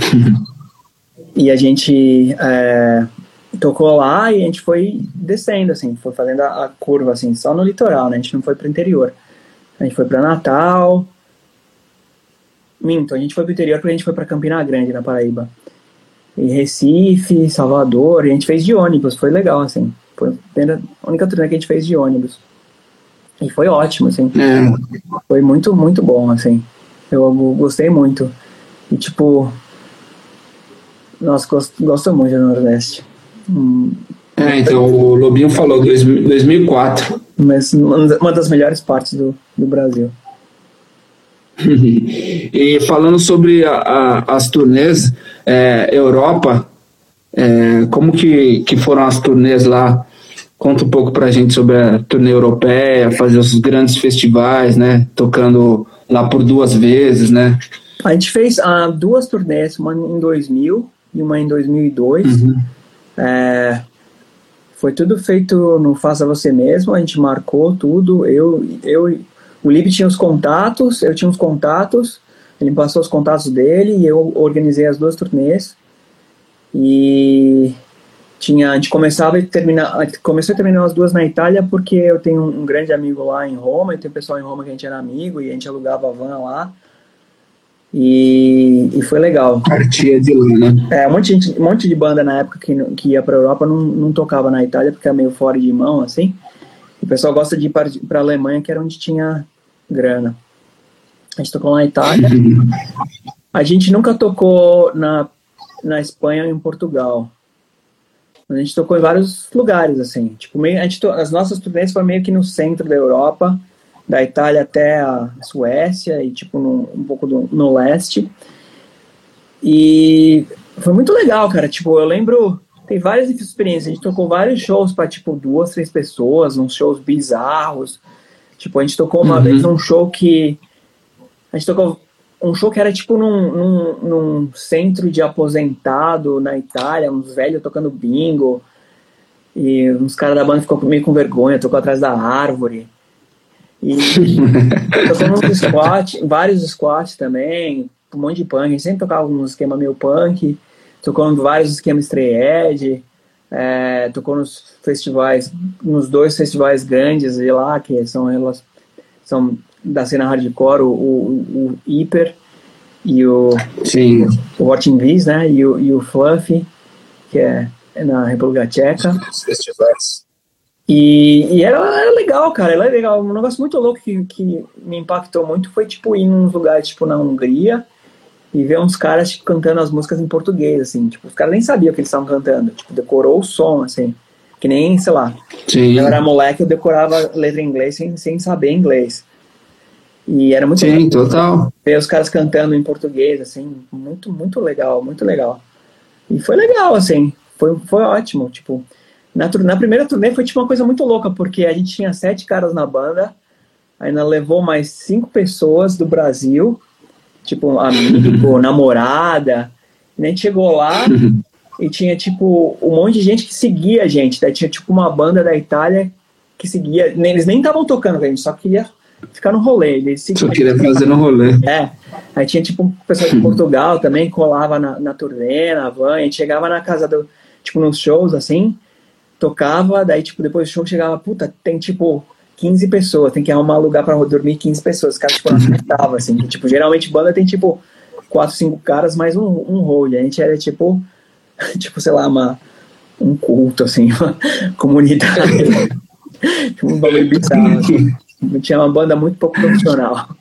e a gente é, tocou lá e a gente foi descendo, assim, foi fazendo a, a curva, assim, só no litoral, né? A gente não foi para o interior. A gente foi para Natal. Minto, a gente foi para o interior porque a gente foi para Campina Grande, na Paraíba em Recife, Salvador, e a gente fez de ônibus, foi legal, assim. Foi a única turnê que a gente fez de ônibus. E foi ótimo, assim. É. Foi muito, muito bom, assim. Eu gostei muito. E, tipo, nossa, gosto, gosto muito do Nordeste. Hum, é, então o Lobinho falou 2004. Mas uma das melhores partes do, do Brasil. e falando sobre a, a, as turnês é, Europa, é, como que, que foram as turnês lá? Conta um pouco pra gente sobre a turnê europeia, fazer os grandes festivais, né? Tocando lá por duas vezes, né? A gente fez uh, duas turnês, uma em 2000 e uma em 2002. Uhum. É, foi tudo feito no Faça Você Mesmo, a gente marcou tudo. Eu, eu o Lib tinha os contatos, eu tinha os contatos, ele passou os contatos dele e eu organizei as duas turnês. E tinha, a gente começava e terminava, começou a terminar as duas na Itália porque eu tenho um, grande amigo lá em Roma, e tem pessoal em Roma que a gente era amigo e a gente alugava a van lá. E, e foi legal. Partia de lá, né? É, um monte de, um monte de banda na época que, que ia pra Europa não, não tocava na Itália porque era meio fora de mão, assim. O pessoal gosta de ir para a Alemanha, que era onde tinha grana. A gente tocou lá na Itália. A gente nunca tocou na, na Espanha ou em Portugal. A gente tocou em vários lugares, assim. Tipo, meio, a gente to, as nossas turnês foram meio que no centro da Europa, da Itália até a Suécia e, tipo, no, um pouco do, no leste. E foi muito legal, cara. Tipo, eu lembro tem várias experiências. A gente tocou vários shows para tipo duas, três pessoas, uns shows bizarros. Tipo, a gente tocou uma uhum. vez num show que a gente tocou um show que era tipo num, num, num, centro de aposentado na Itália, uns velhos tocando bingo. E uns caras da banda ficou meio com vergonha, tocou atrás da árvore. E uns squat, vários squats também, um monte de punk. A gente sempre tocava um esquema meio punk tocou em vários esquemas Stray é, tocou nos festivais, nos dois festivais grandes de lá, que são, são da cena hardcore, o, o, o Hyper e o, Sim. o Watching Bees, né, e o, e o Fluffy. que é na República Tcheca. Os festivais. E, e era, era, legal, cara, era legal. Um negócio muito louco que, que me impactou muito foi, tipo, ir num lugar, tipo, na Hungria e ver uns caras tipo, cantando as músicas em português, assim. Tipo, os caras nem sabiam o que eles estavam cantando. Tipo, decorou o som, assim. Que nem, sei lá. Sim. Eu era moleque, eu decorava letra em inglês sem, sem saber inglês. E era muito Sim, legal. total. Ver os caras cantando em português, assim. Muito, muito legal, muito legal. E foi legal, assim. Foi, foi ótimo, tipo... Na, na primeira turnê foi tipo uma coisa muito louca, porque a gente tinha sete caras na banda, ainda levou mais cinco pessoas do Brasil, tipo amigo, namorada, e a gente chegou lá e tinha tipo um monte de gente que seguia a gente, daí tinha tipo uma banda da Itália que seguia, eles nem estavam tocando, a gente só queria ficar no rolê, eles Só queria fazer no rolê. É, aí tinha tipo um pessoal de Portugal também, colava na, na turnê, na van, a gente chegava na casa do, tipo nos shows assim, tocava, daí, tipo, depois do show chegava, puta, tem, tipo, 15 pessoas, tem que arrumar lugar pra dormir 15 pessoas. Os caras, tipo, não aceitavam, assim. Que, tipo, geralmente banda tem, tipo, 4, 5 caras mais um, um role. A gente era, tipo, tipo, sei lá, uma, um culto, assim, uma comunidade. tipo, um bagulho bizarro. Assim. Tinha uma banda muito pouco profissional.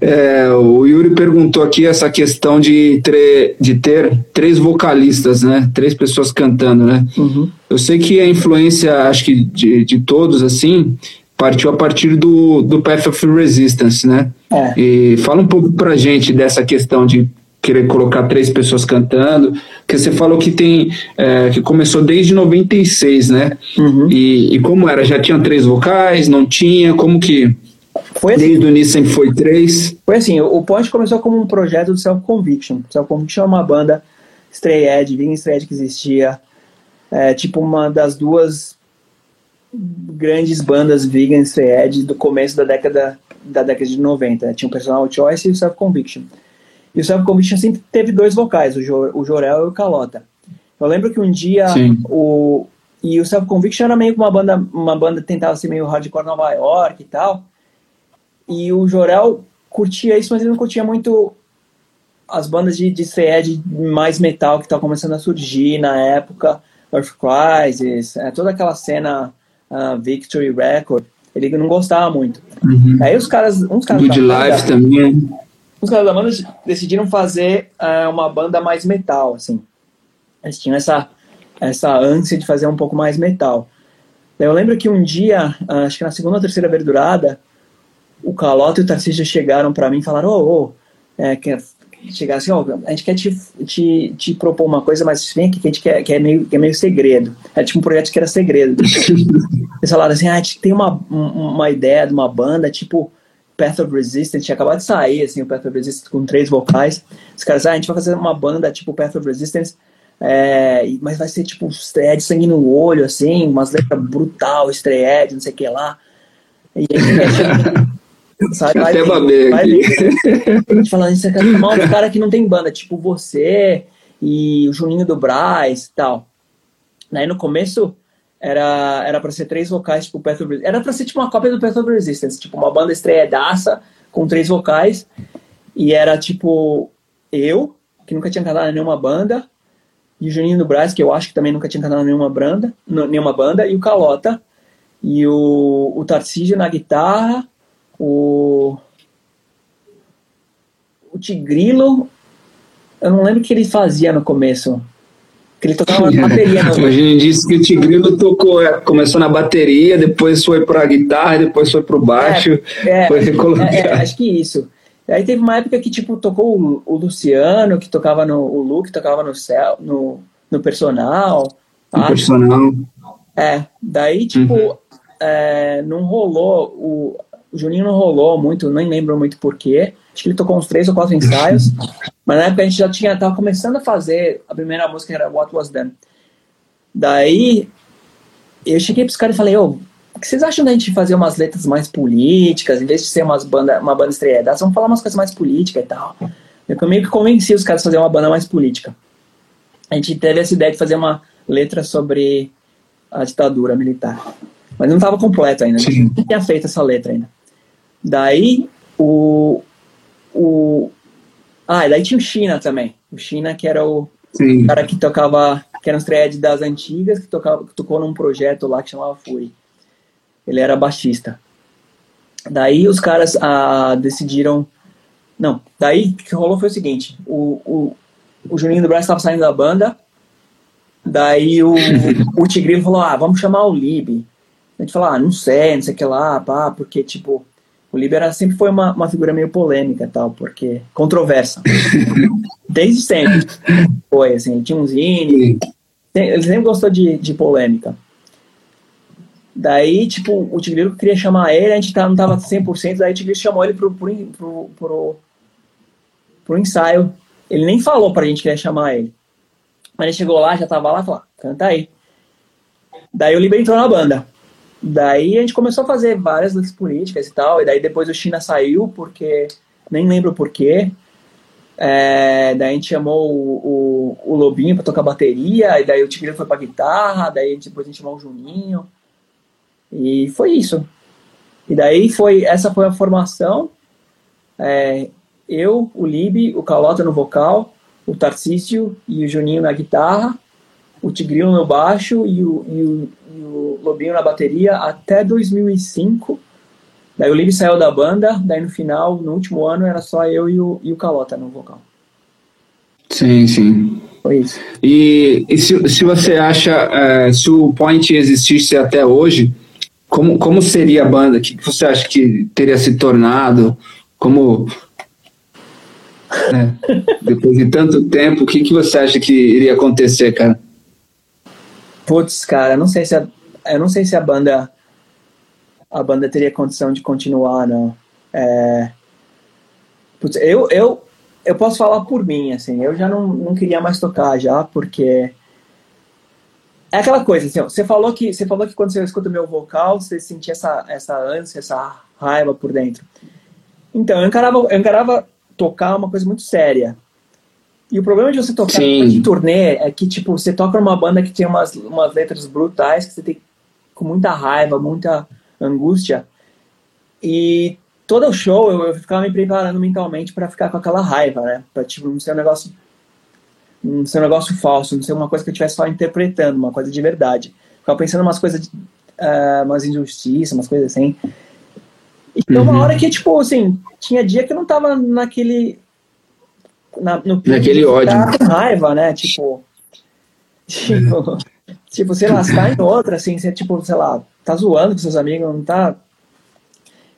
É, o Yuri perguntou aqui essa questão de, tre, de ter três vocalistas, né? Três pessoas cantando, né? Uhum. Eu sei que a influência, acho que de, de todos, assim, partiu a partir do, do Path of Resistance, né? É. E fala um pouco pra gente dessa questão de querer colocar três pessoas cantando, porque você falou que tem é, que começou desde 96, né? Uhum. E, e como era? Já tinha três vocais? Não tinha? Como que Foi assim, desde o início sempre foi três? Foi assim, o Point começou como um projeto do Self Conviction. Self Conviction é uma banda Stray Edge, Vegan Stray Edge que existia, é, tipo uma das duas grandes bandas vegan Stray Edge do começo da década da década de 90. Tinha o Personal Choice e o Self Conviction. E o Self Conviction sempre teve dois vocais, o, jo, o Jorel e o Calota. Eu lembro que um dia Sim. o e o Self Conviction era meio que uma banda, uma banda que tentava ser meio hardcore Nova York e tal. E o Jorel curtia isso, mas ele não curtia muito as bandas de, de mais metal que estavam começando a surgir na época, Earth Crisis, é, toda aquela cena uh, Victory Record, ele não gostava muito. Uhum. Aí os caras, uns caras Good Life também. Os caras da banda decidiram fazer uh, uma banda mais metal, assim. Eles tinham essa, essa ânsia de fazer um pouco mais metal. Eu lembro que um dia, uh, acho que na segunda ou terceira verdurada, o Calota e o Tarcísio chegaram para mim e falaram: Ô, ô, é, quer chegar assim, ó, a gente quer te, te, te propor uma coisa, mas vem aqui que a gente quer, que é, meio, que é meio segredo. Era tipo um projeto que era segredo. Eles falaram assim: ah, a gente tem uma, um- uma ideia de uma banda, tipo Path of Resistance, tinha acabado de sair, assim, o Path of Resistance com três vocais. Os caras, ah, a gente vai fazer uma banda tipo Path of Resistance, é, mas vai ser tipo estreia de sangue no olho, assim, umas letras brutal, estreia de não sei o que lá. E aí, sabe, vai vai ver. A gente falando, você quer chamar um cara que não tem banda, tipo você e o Juninho do Braz e tal. Daí no começo era era para ser três vocais, tipo Path of. Era pra ser tipo uma cópia do Path of Resistance, tipo uma banda estreadaça com três vocais. E era tipo eu, que nunca tinha cantado em nenhuma banda, e o Juninho do Braz, que eu acho que também nunca tinha cantado em nenhuma banda, nenhuma banda, e o Calota, e o, o Tarcísio na guitarra, o o Tigrilo, eu não lembro o que ele fazia no começo. Que ele tocava na bateria. No... A gente disse que o Tigrilo tocou, é, começou na bateria, depois foi pra guitarra, depois foi pro baixo, É, foi recolocado. é, é, acho que isso. Aí teve uma época que, tipo, tocou o, o Luciano, que tocava no... O Lu, que tocava no, céu, no, no personal. O acho. personal. É, daí, tipo, Uhum. é, não rolou, o, o Juninho não rolou muito, nem lembro muito porquê. Acho que ele tocou uns três ou quatro ensaios, mas na época a gente já tinha, tava começando a fazer, a primeira música era What Was Done. Daí, eu cheguei pros caras e falei, ô, o que vocês acham da gente fazer umas letras mais políticas, em vez de ser umas banda, uma banda estreada, vamos falar umas coisas mais políticas e tal. Eu meio que convenci os caras a fazer uma banda mais política. A gente teve essa ideia de fazer uma letra sobre a ditadura militar. Mas não estava completo ainda, Sim. não tinha feito essa letra ainda. Daí, o, o, Ah, daí tinha o China também. O China, que era o Sim. cara que tocava, que era um thread das antigas, que, tocava, que tocou num projeto lá que chamava Fury. Ele era baixista. Daí os caras ah, decidiram. Não, daí o que rolou foi o seguinte: o, o, o Juninho do Brasil estava saindo da banda, daí o, o Tigrinho falou: ah, vamos chamar o Lib. A gente falou: ah, não sei, não sei o que lá, pá, porque tipo o Libera sempre foi uma, uma figura meio polêmica tal, porque controversa. Desde sempre foi, assim, tinha um zine, ele sempre gostou de, de polêmica. Daí, tipo, o Tigreiro queria chamar ele, a gente não tava 100%, daí o Tigreiro chamou ele pro, pro, pro, pro, pro ensaio. Ele nem falou pra gente que ia chamar ele. Mas ele chegou lá, já tava lá, falou, canta aí. Daí o Liber entrou na banda. Daí a gente começou a fazer várias lutas políticas e tal, e daí depois o China saiu, porque nem lembro porquê. É, daí a gente chamou o, o, o Lobinho para tocar bateria, e daí o Tigre foi para guitarra, daí depois a gente chamou o Juninho. E foi isso. E daí foi essa foi a formação. É, eu, o Lib, o Calota no vocal, o Tarcísio e o Juninho na guitarra, o Tigrilo no baixo e o, e o, e o Lobinho na bateria até 2005. Daí o Lib saiu da banda, daí no final, no último ano, era só eu e o, e o Calota no vocal. Sim, sim. Foi isso. E, e se, se você acha, é, se o Point existisse até hoje, como, como seria a banda? O que você acha que teria se tornado? Como. É, depois de tanto tempo, o que, que você acha que iria acontecer, cara? Putz, cara, não sei se a, eu não sei se a banda a banda teria condição de continuar, não. É, putz, eu, eu, eu posso falar por mim, assim, eu já não, não queria mais tocar já, porque é aquela coisa, assim, ó, você falou que você falou que quando você escuta o meu vocal, você sentia essa essa ânsia, essa raiva por dentro. Então, eu encarava, eu encarava tocar uma coisa muito séria. E o problema de você tocar em turnê é que, tipo, você toca numa banda que tem umas, umas letras brutais, que você tem com muita raiva, muita angústia. E todo o show eu, eu ficava me preparando mentalmente para ficar com aquela raiva, né? Pra, tipo, não ser um negócio não ser um negócio falso, não ser uma coisa que eu estivesse só interpretando, uma coisa de verdade. Ficava pensando umas coisas, de, uh, umas injustiças, umas coisas assim. E então, uhum. uma hora que, tipo, assim, tinha dia que eu não tava naquele na, no Naquele ódio. com raiva, né? Tipo, tipo, tipo, sei lá, você tá em outra, assim, você, tipo, sei lá, tá zoando com seus amigos, não tá.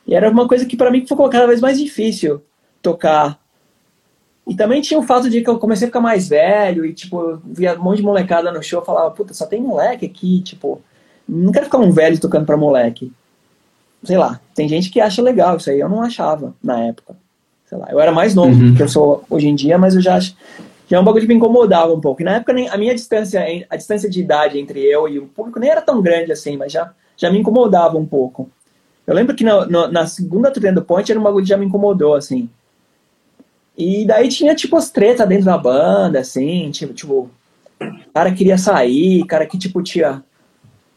E era uma coisa que para mim ficou cada vez mais difícil tocar. E também tinha o fato de que eu comecei a ficar mais velho e, tipo, via um monte de molecada no show, falava, puta, só tem moleque aqui, tipo, não quero ficar um velho tocando pra moleque. Sei lá, tem gente que acha legal isso aí, eu não achava na época sei lá, eu era mais novo uhum. que eu sou hoje em dia, mas eu já já é um bagulho que me incomodava um pouco. E na época nem, a minha distância, a distância de idade entre eu e o público nem era tão grande assim, mas já, já me incomodava um pouco. Eu lembro que na, na, na segunda turnê do Point era um bagulho que já me incomodou, assim. E daí tinha, tipo, as tretas dentro da banda, assim, tipo, tipo, cara queria sair, cara que, tipo, tinha,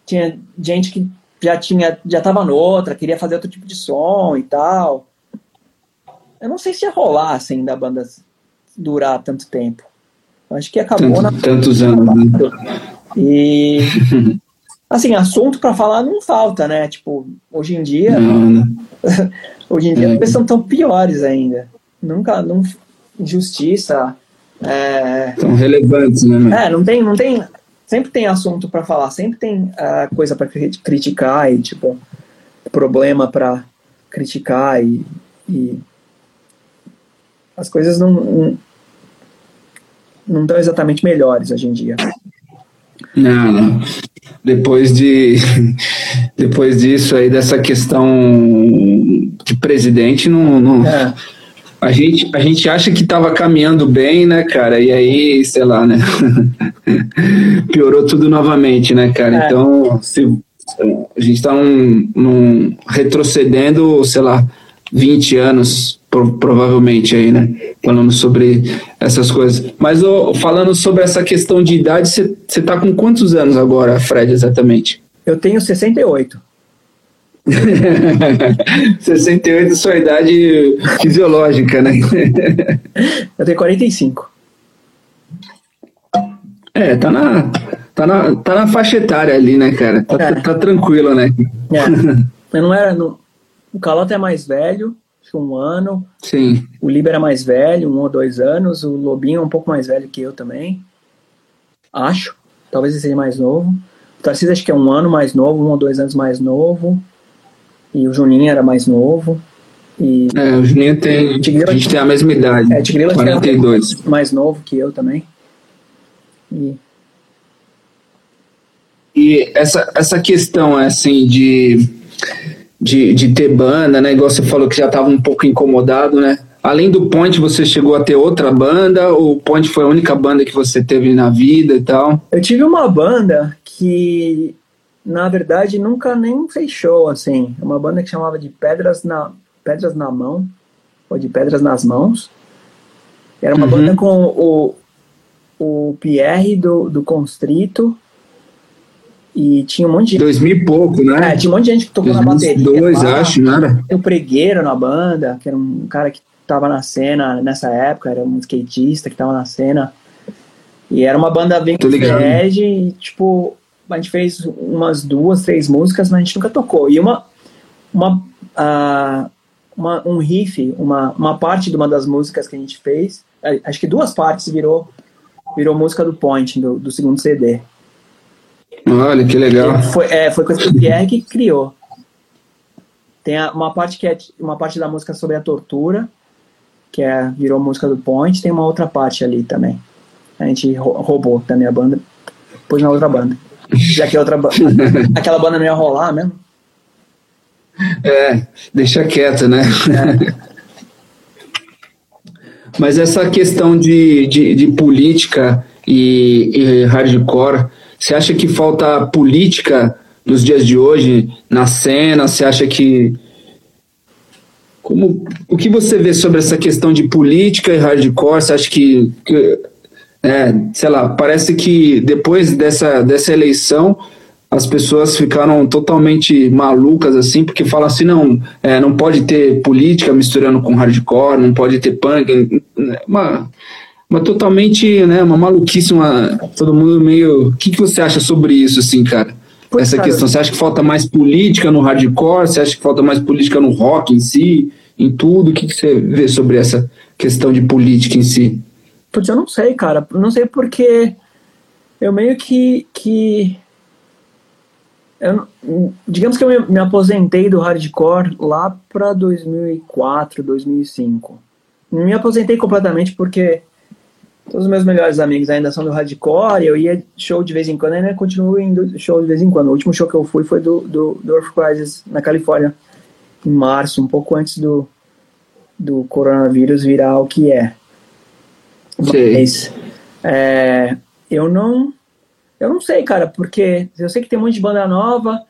tinha gente que já tinha, já tava noutra, queria fazer outro tipo de som e tal. Eu não sei se ia rolar, assim, da banda durar tanto tempo. Eu acho que acabou Tanto, na... Tantos anos, né? E... Assim, assunto para falar não falta, né? Tipo, hoje em dia... Não, não. hoje em dia é. as pessoas estão piores ainda. Nunca... Não... Injustiça... É... São relevantes, né? É, não tem... Não tem sempre tem assunto para falar, sempre tem uh, coisa para criticar e, tipo, problema para criticar e, e as coisas não não estão exatamente melhores hoje em dia. Não, não. Depois de depois disso aí dessa questão de presidente, não, não é. a gente a gente acha que estava caminhando bem, né, cara? E aí, sei lá, né? Piorou tudo novamente, né, cara? É. Então, se a gente está num retrocedendo, sei lá, 20 anos pro, provavelmente aí, né? Falando sobre essas coisas. Mas oh, falando sobre essa questão de idade, você tá com quantos anos agora, Fred, exatamente? Eu tenho 68. 68 sua idade fisiológica, né? Eu tenho 45. É, tá na, tá na, tá na faixa etária ali, né, cara? Tá, é. tá tranquilo, né? É. Eu não era. No, o Calota é mais velho, um ano. Sim. O Liber é mais velho, um ou dois anos. O Lobinho é um pouco mais velho que eu também. Acho. Talvez ele seja mais novo. O Tarcísio acho que é um ano mais novo, um ou dois anos mais novo. E o Juninho era mais novo. E é, o Juninho tem. Tigrila, a gente tem a mesma idade. É, Tigrila 42. É mais novo que eu também. E, e essa, essa questão assim de, de, de ter banda, né? Igual você falou que já estava um pouco incomodado, né? Além do Point, você chegou a ter outra banda? Ou o Point foi a única banda que você teve na vida e tal? Eu tive uma banda que, na verdade, nunca nem fechou, assim. Uma banda que chamava de Pedras na, Pedras na Mão, ou de Pedras nas Mãos. Era uma uhum. banda com o, o Pierre do, do Constrito e tinha um monte de Dois mil e pouco, né? É, tinha um monte de gente que tocou 2002, na bateria. Dois, acho, nada. Tem o Pregueiro na banda, que era um cara que tava na cena nessa época, era um skatista que tava na cena. E era uma banda bem edge e, tipo, a gente fez umas duas, três músicas, mas a gente nunca tocou. E uma, uma, uh, uma um riff, uma, uma parte de uma das músicas que a gente fez, acho que duas partes virou virou música do Point, do, do segundo CD. Olha, que legal. Foi, é, foi coisa que o Pierre que criou. Tem uma parte que é uma parte da música sobre a tortura, que é, virou música do Point, tem uma outra parte ali também. A gente roubou da minha banda, pôs na outra banda. Já que outra aquela banda não ia rolar mesmo. É, deixa quieto, né? É. Mas essa questão de, de, de política e, e hardcore, você acha que falta política nos dias de hoje na cena? Você acha que como o que você vê sobre essa questão de política e hardcore? Você acha que, que é, sei lá, parece que depois dessa, dessa eleição as pessoas ficaram totalmente malucas assim, porque falam assim, não, é, não pode ter política misturando com hardcore, não pode ter punk, uma, uma totalmente, né, uma maluquice, uma, todo mundo meio, o que, que você acha sobre isso, assim, cara? Pois Essa cara, questão, você acha que falta mais política no hardcore, você acha que falta mais política no rock em si, em tudo, o que, que você vê sobre essa questão de política em si? Putz, eu não sei, cara, não sei porque eu meio que, que eu, digamos que eu me, aposentei do hardcore lá para 2004, 2005. Me aposentei completamente porque todos os meus melhores amigos ainda são do hardcore, eu ia show de vez em quando, ainda continuo indo show de vez em quando. O último show que eu fui foi do, do, do Earth Crisis na Califórnia, em março, um pouco antes do, do coronavírus virar o que é. Mas é, eu não eu não sei, cara, porque eu sei que tem um monte de banda nova.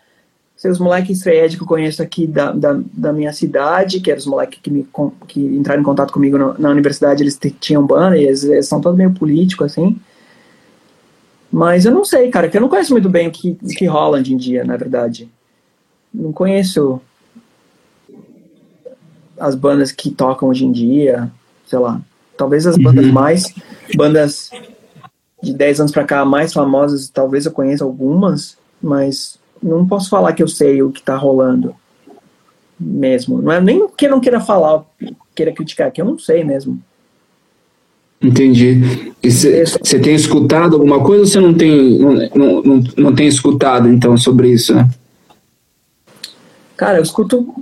Os moleques estreed que eu conheço aqui da, da, da, minha cidade, que eram os moleques que, me, que entraram em contato comigo no, na universidade, eles tinham banda e eles, eles são todos meio políticos, assim. Mas eu não sei, cara, que eu não conheço muito bem o que, o que rola hoje em dia, na verdade. Não conheço as bandas que tocam hoje em dia, sei lá. Talvez as bandas uhum. mais. Bandas de 10 anos para cá mais famosas, talvez eu conheça algumas, mas não posso falar que eu sei o que está rolando mesmo. Não é nem que eu não queira falar, queira criticar, que eu não sei mesmo. Entendi. Você tem escutado alguma coisa ou você não tem, não, não, não tem escutado, então, sobre isso, né? Cara, eu escuto.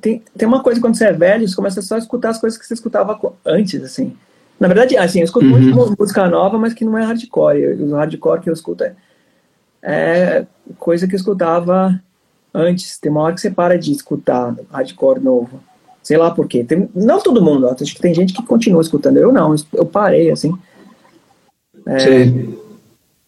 Tem, tem uma coisa quando você é velho, você começa só a escutar as coisas que você escutava antes, assim. Na verdade, assim, eu escuto uhum. muito música nova, mas que não é hardcore. O hardcore que eu escuto é, é, coisa que eu escutava antes. Tem uma hora que você para de escutar hardcore novo. Sei lá por quê. Tem, não todo mundo, acho que tem gente que continua escutando. Eu não, eu parei, assim. É,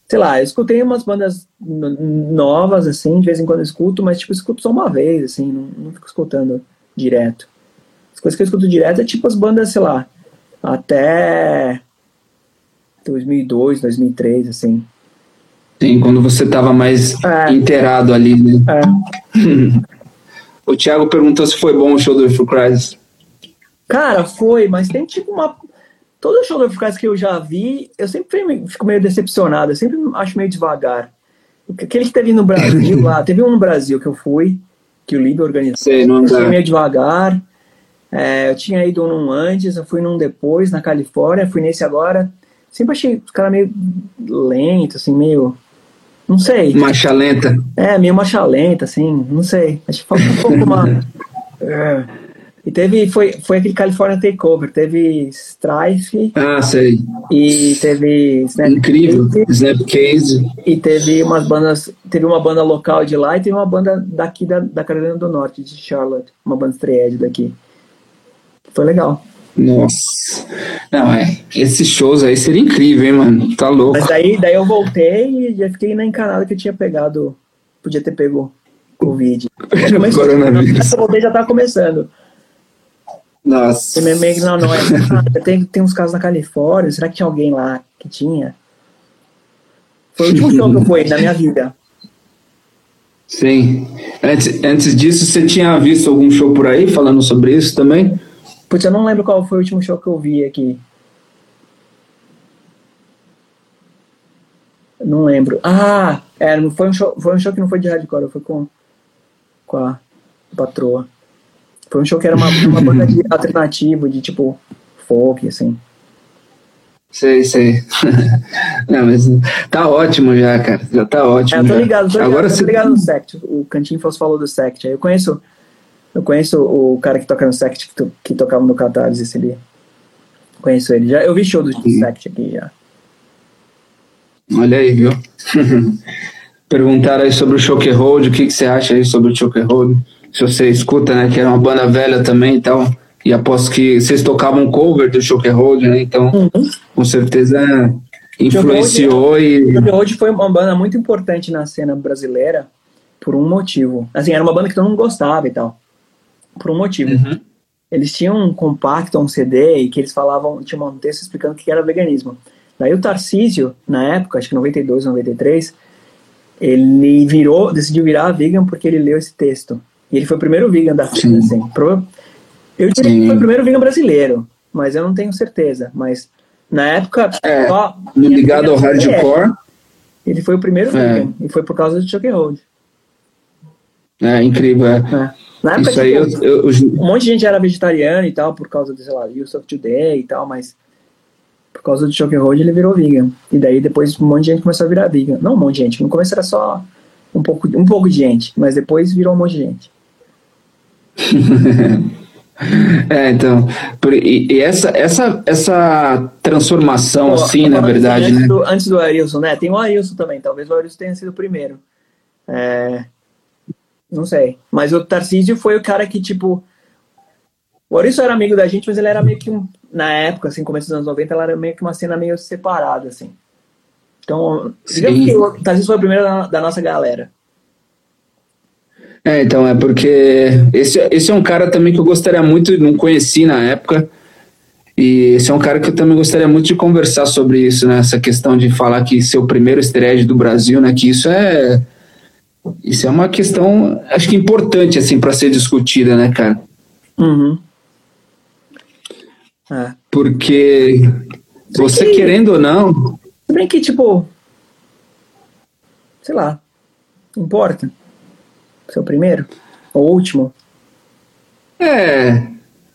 sei lá, eu escutei umas bandas novas, assim, de vez em quando eu escuto, mas, tipo, eu escuto só uma vez, assim, não, não fico escutando direto. As coisas que eu escuto direto é, tipo, as bandas, sei lá, até 2002, 2003, assim. Sim, quando você estava mais é. inteirado ali, né? É. O Thiago perguntou se foi bom o show do Full Crisis. Cara, foi, mas tem tipo uma. Todo show do Full que eu já vi, eu sempre fico meio decepcionado, eu sempre acho meio devagar. Aquele que teve no Brasil lá, teve um no Brasil que eu fui, que o Libre organizou. Sei, não eu fui meio devagar. É, eu tinha ido num antes, eu fui num depois, na Califórnia, fui nesse agora. Sempre achei os caras meio lento, assim, meio. Não sei. Marcha lenta. É, meio marcha lenta, assim, não sei. Acho que falta um pouco uma. É. E teve, foi, foi aquele California Takeover, teve Strife Ah, sei. e teve Snap Incrível. Case, Snapcase. e teve umas bandas, teve uma banda local de lá e teve uma banda daqui da, da Carolina do Norte, de Charlotte, uma banda estreed daqui. Foi legal. Nossa. Não, é. Esses shows aí seria incrível, hein, mano? Tá louco. Mas daí, daí eu voltei e já fiquei na encanada que eu tinha pegado, podia ter pego Covid. Começou, Coronavírus. eu voltei já tava começando. Nossa. Meio que, não, não é. Tem, tem uns casos na Califórnia, será que tinha alguém lá que tinha? Foi o último show que eu fui na minha vida. Sim. Antes, antes disso, você tinha visto algum show por aí falando sobre isso também? Putz, eu não lembro qual foi o último show que eu vi aqui. Não lembro. Ah, é, foi um show, foi um show que não foi de hardcore, foi com, com a patroa. Foi um show que era uma, uma banda de alternativo, de tipo folk, assim. Sei, sei. Não, mas tá ótimo já, cara. Já tá ótimo. É, eu tô ligado, tô ligado, Agora tô você... ligado no Sect. O Cantinho falou do Sect. Eu conheço. Eu conheço o cara que toca no Sect, que, to, que tocava no Catarse, esse ali. Conheço ele. Já, eu vi show do Sect aqui já. Olha aí, viu? Perguntaram aí sobre o Choke Hold, o que, que você acha aí sobre o Choke Hold? Se você escuta, né, que era uma banda velha também e tal. E aposto que vocês tocavam cover do Choke Hold, né? Então, Uhum. com certeza influenciou e. O Road foi uma banda muito importante na cena brasileira por um motivo. Assim, era uma banda que todo mundo gostava e tal. Por um motivo. Uhum. Eles tinham um compacto, um CD, e que eles falavam, tinha um texto explicando o que era veganismo. Daí o Tarcísio, na época, acho que 92, 93, ele virou, decidiu virar vegan porque ele leu esse texto. E ele foi o primeiro vegan da Sim. assim. Pro- Eu diria Sim. que foi o primeiro vegan brasileiro, mas eu não tenho certeza. Mas na época, É, só Ligado ao hardcore. ele foi o primeiro É. vegan, e foi por causa do Chuck Hold. É incrível, é. né? Na época, Isso aí eu, eu- eu- um monte de gente era vegetariano e tal, por causa do, sei lá, Use of Today e tal, mas por causa do Chuck Hold ele virou vegan. E daí depois um monte de gente começou a virar vegan. Não um monte de gente, no começo era só um pouco, um pouco de gente, mas depois virou um monte de gente. É, então. por- e, e essa, essa, essa transformação, Pô, assim, na verdade, antes né? Do, antes do Arilson, né? Tem o Arilson também, talvez o Arilson tenha sido o primeiro. É, não sei. Mas o Tarcísio foi o cara que, tipo. O Arilson era amigo da gente, mas ele era meio que um. Na época, assim, começo dos anos 90, ela era meio que uma cena meio separada, assim. Então, digamos que o Tarcísio foi o primeiro da, da nossa galera. É, então, é porque esse, esse é um cara também que eu gostaria muito, não conheci na época, e esse é um cara que eu também gostaria muito de conversar sobre isso, né? Essa questão de falar que ser o primeiro estreia do Brasil, né? Que isso é. Isso é uma questão, acho que importante, assim, para ser discutida, né, cara? Uhum. É. Porque você que- querendo ou não, Se bem que, tipo. Sei lá. Importa. Ser o primeiro? Ou o último? é.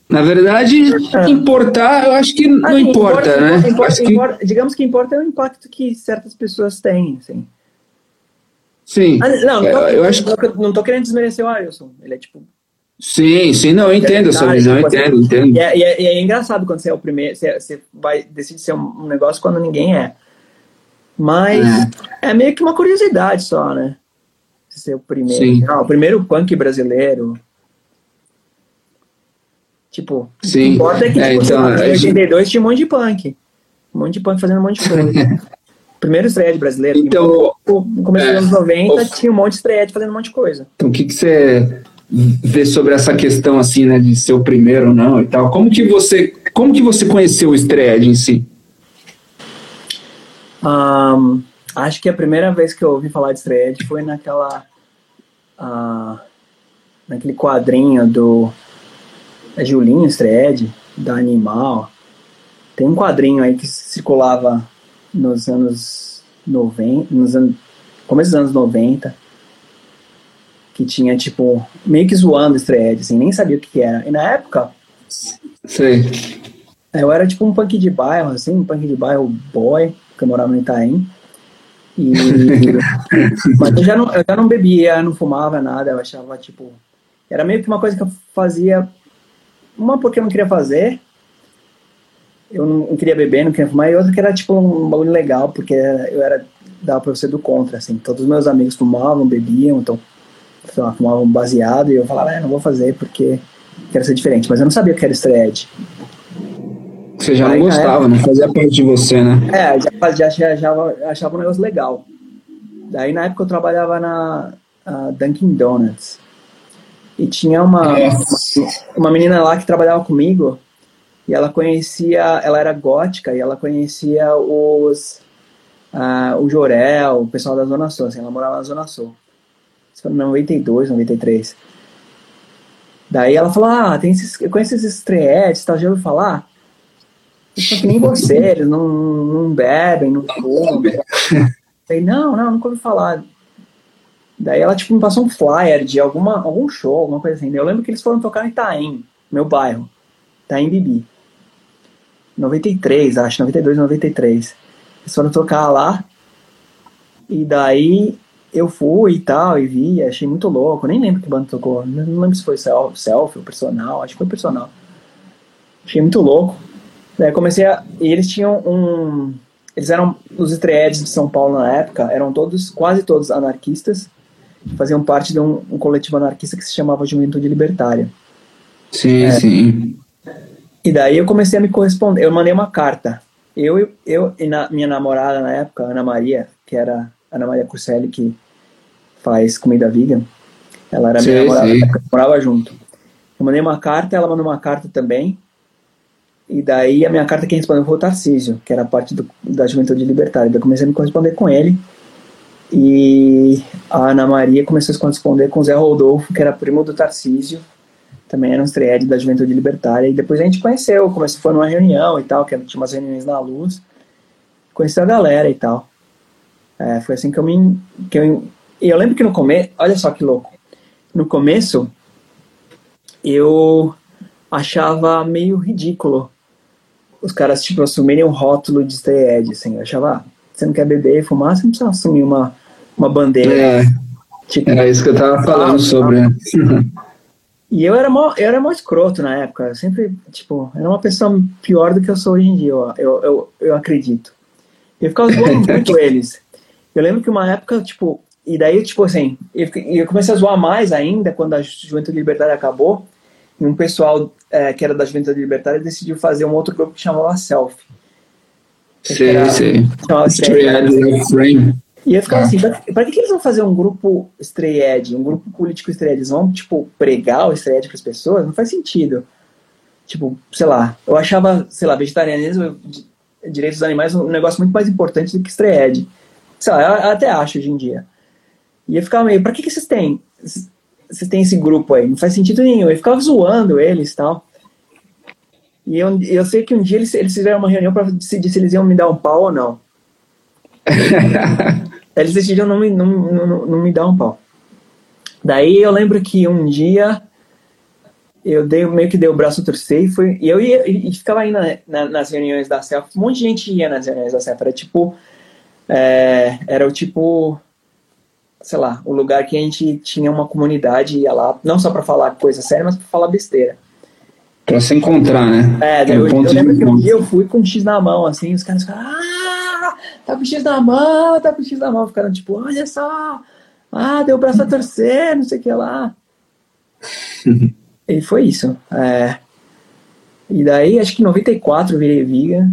Na verdade, É. importar, eu acho que não Assim, importa, né? importa- Acho que- importa- digamos que importa é o impacto que certas pessoas têm, assim. Sim. Ah, não, não tô, É, eu acho não tô- não tô querendo desmerecer o Arilson. Ele é tipo. Sim, sim, não, eu entendo a sua Verdade, visão, eu tipo assim, entendo, entendo. E é, e é- e é engraçado quando você é o primeiro. Você, você vai decide ser um, negócio quando ninguém é. Mas é. meio que uma curiosidade só, né? Ser o primeiro. Sim. Ah, o primeiro punk brasileiro. Tipo, o que Sim. importa é que É, tipo, então, em a gente- 82 tinha um monte de punk. Um monte de punk fazendo um monte de coisa. Primeiro estreia brasileiro. Então, no começo é, dos anos 90 o- tinha um monte de estreia fazendo um monte de coisa. então, o que, que você vê sobre essa questão, assim, né, de ser o primeiro ou não e tal? Como que você, como que você conheceu o Stred em si? Ahn, acho que a primeira vez que eu ouvi falar de Stray foi naquela. ah, naquele quadrinho do é Julinho Stred, da Animal. Tem um quadrinho aí que circulava nos anos 90, nos anos, começo dos anos 90, que tinha, tipo, meio que zoando Stred, assim, nem sabia o que, que era. E na época. Sei. Eu era tipo um punk de bairro, assim, um punk de bairro boy, que eu morava no Itaim. E, mas eu já, não, eu já não bebia, não fumava nada, eu achava, tipo. Era meio que uma coisa que eu fazia. Uma porque eu não queria fazer, eu não queria beber, não queria fumar, e outra que era tipo um bagulho legal, porque eu era. dava pra ser do contra, assim. Todos os meus amigos fumavam, bebiam, então. Sei lá, fumavam baseado, e eu falava, é, não vou fazer porque quero ser diferente. Mas eu não sabia o que era estreed. Você já não gostava, não fazia parte de você, né? É, já, já achava, achava um negócio legal. Daí na época eu trabalhava na Dunkin' Donuts. E tinha uma, uma, uma menina lá que trabalhava comigo e ela conhecia, ela era gótica e ela conhecia os uh, o Jorel, o pessoal da Zona Sul, assim, ela morava na Zona Sul. Isso foi em 92, 93. Daí ela falou, ah, tem esses, eu conheço esses treetes, tá, já ouviu falar? Só que nem você, eles não, não bebem, não fumam. Falei, não, não, nunca ouvi falar. Daí ela, tipo, me passou um flyer de alguma, algum show, alguma coisa assim. Eu lembro que eles foram tocar em Itaim, meu bairro. Itaim Bibi. 93, acho, 92, 93. Eles foram tocar lá. E daí eu fui e tal, e vi, achei muito louco. Nem lembro que banda tocou. Não lembro se foi self, self ou personal, acho que foi personal. Achei muito louco. Daí comecei a. E eles tinham um. Eles eram. Os estreedes de São Paulo na época eram todos, quase todos anarquistas. Faziam parte de um, um coletivo anarquista que se chamava Juventude Libertária. Sim, é, sim. E daí eu comecei a me corresponder. Eu mandei uma carta. Eu, eu e na, minha namorada na época, Ana Maria, que era Ana Maria Curselli, que faz comida vegan. Ela era sim, minha namorada, sim. morava junto. Eu mandei uma carta, ela mandou uma carta também. E daí a minha carta quem respondeu foi o Tarcísio, que era parte do, da Juventude Libertária. Daí eu comecei a me corresponder com ele. E a Ana Maria começou a se corresponder com o Zé Rodolfo, que era primo do Tarcísio. Também era um estreed da Juventude Libertária. E depois a gente conheceu, começou, foi numa reunião e tal, que tinha umas reuniões na luz. Conheceu a galera e tal. É, foi assim que eu me. Que eu, e eu lembro que no começo. Olha só que louco. No começo, eu achava meio ridículo os caras, tipo, assumirem um rótulo de stay edge, assim. Eu achava, ah, você não quer beber e fumar, você não precisa assumir uma, uma bandeira. É, tipo, era isso que eu tava falando sobre. E eu era mó, eu era mó escroto na época. Eu sempre, tipo, era uma pessoa pior do que eu sou hoje em dia, eu, eu, eu, eu acredito. Eu ficava zoando muito eles. Eu lembro que uma época, tipo, e daí, tipo assim, eu, eu comecei a zoar mais ainda quando a Juventude Libertária acabou. E um pessoal é, que era da Juventude Libertária, decidiu fazer um outro grupo que chamava Self. Sim, sim. E eu ficava ah. assim, pra, pra, que, eles vão fazer um grupo Stray um grupo político Stray? Eles vão, tipo, pregar o Stray Edge pras pessoas? Não faz sentido. Tipo, sei lá, eu achava, sei lá, vegetarianismo, direitos dos animais um negócio muito mais importante do que Stray. Sei lá, eu, eu até acho hoje em dia. E eu ficava meio, pra que, que vocês têm? você tem esse grupo aí? Não faz sentido nenhum. Eu ficava zoando eles e tal. E eu, eu sei que um dia eles, eles fizeram uma reunião para decidir se eles iam me dar um pau ou não. eles decidiram não me, não, não, não me dar um pau. Daí eu lembro que um dia eu dei, meio que dei o braço a torcer e, fui, e eu ia, e ficava aí na, na, nas reuniões da CEF. Um monte de gente ia nas reuniões da CEF. Era tipo. É, era o tipo sei lá, o lugar que a gente tinha uma comunidade ia lá, não só para falar coisa séria, mas para falar besteira. Pra se encontrar, né? É, daí eu, eu lembro que um dia eu fui com um X na mão, assim, os caras ficaram, ah, tá com X na mão, tá com X na mão. Ficaram tipo, olha só, ah, deu o braço a torcer, não sei o que lá. e foi isso. É. E daí, acho que em 94 eu virei vegan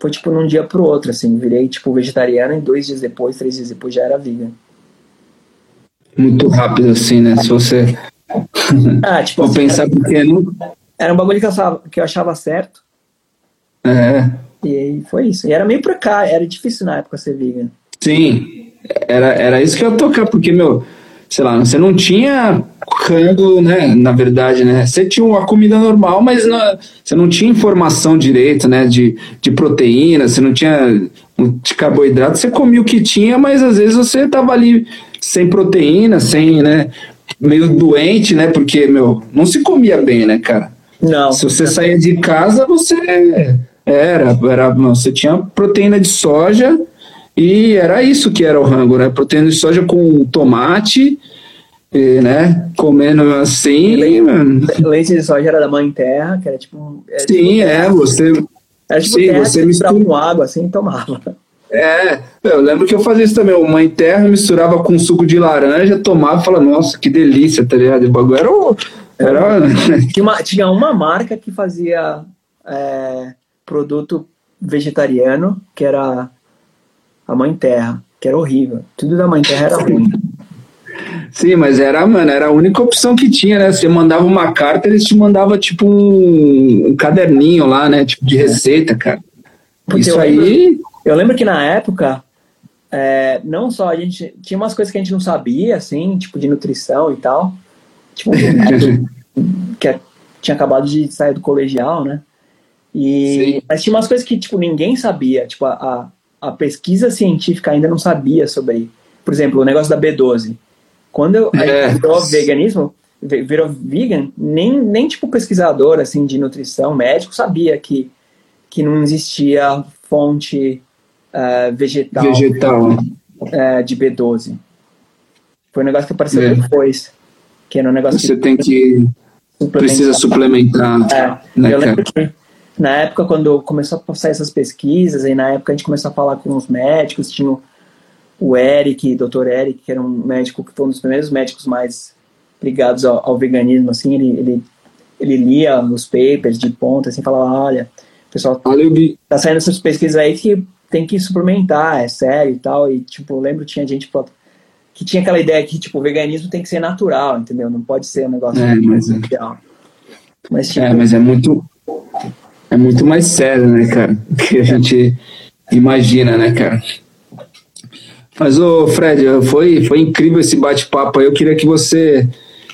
foi tipo num dia pro outro, assim, virei tipo vegetariana e dois dias depois, três dias depois já era vegan. Muito rápido assim, né? Se você ah, tipo, assim, pensar era, porque não... era um bagulho que eu, achava, que eu achava certo. É. E aí foi isso. E era meio pra cá, era difícil na época ser vegan. Sim, era, era isso que eu ia tocar, porque, meu, sei lá, você não tinha rango, né? Na verdade, né? Você tinha uma comida normal, mas não, você não tinha informação direito, né? De, de proteína, você não tinha de carboidrato, você comia o que tinha, mas às vezes você tava ali sem proteína, sem, né? Meio doente, né? Porque, meu, não se comia bem, né, cara? Não. Se você saía de casa, você era, era, você tinha proteína de soja e era isso que era o rango, né? Proteína de soja com tomate, e, né? Comendo assim, leite, mano. Leite de soja era da mãe terra, que era tipo. Era Sim, tipo é, você. Era tipo sim, você misturava com água assim e tomava. É, eu lembro que eu fazia isso também. O mãe terra misturava com suco de laranja, tomava e falava, nossa, que delícia, tá ligado? O bagulho era. era... tinha, uma, tinha uma marca que fazia é, produto vegetariano, que era a Mãe Terra, que era horrível. Tudo da Mãe Terra era ruim. Sim, mas era, mano, era a única opção que tinha, né? Você mandava uma carta, eles te mandavam tipo um, um caderninho lá, né? Tipo de receita, cara. Porque Isso eu lembro, aí. Eu lembro que na época, é, não só a gente. Tinha umas coisas que a gente não sabia, assim, tipo de nutrição e tal. Tipo, que é, tinha acabado de sair do colegial, né? E, mas tinha umas coisas que, tipo, ninguém sabia. Tipo, a, a pesquisa científica ainda não sabia sobre. Por exemplo, o negócio da B12. Quando eu, é. virou veganismo, virou vegan, nem, nem tipo pesquisador assim de nutrição, médico, sabia que, que não existia fonte uh, vegetal, vegetal. Uh, de B12. Foi um negócio que apareceu é. depois. Que era um negócio Você que tem que. Suplementar. Precisa suplementar. É. Né, eu lembro que na época, quando começou a passar essas pesquisas, aí na época a gente começou a falar com os médicos, tinha o Eric, Dr. Eric, que era um médico que foi um dos primeiros médicos mais ligados ao, ao veganismo, assim, ele, ele, ele lia os papers de ponta, assim, falava, olha, pessoal, tá saindo essas pesquisas aí que tem que suplementar, é sério e tal, e, tipo, eu lembro tinha gente que tinha aquela ideia que, tipo, o veganismo tem que ser natural, entendeu? Não pode ser um negócio é, mas, é. mas, tipo, é, mas é muito é muito mais sério, né, cara? Que a gente imagina, né, cara? Mas, ô Fred, foi, foi incrível esse bate-papo aí. Eu queria que você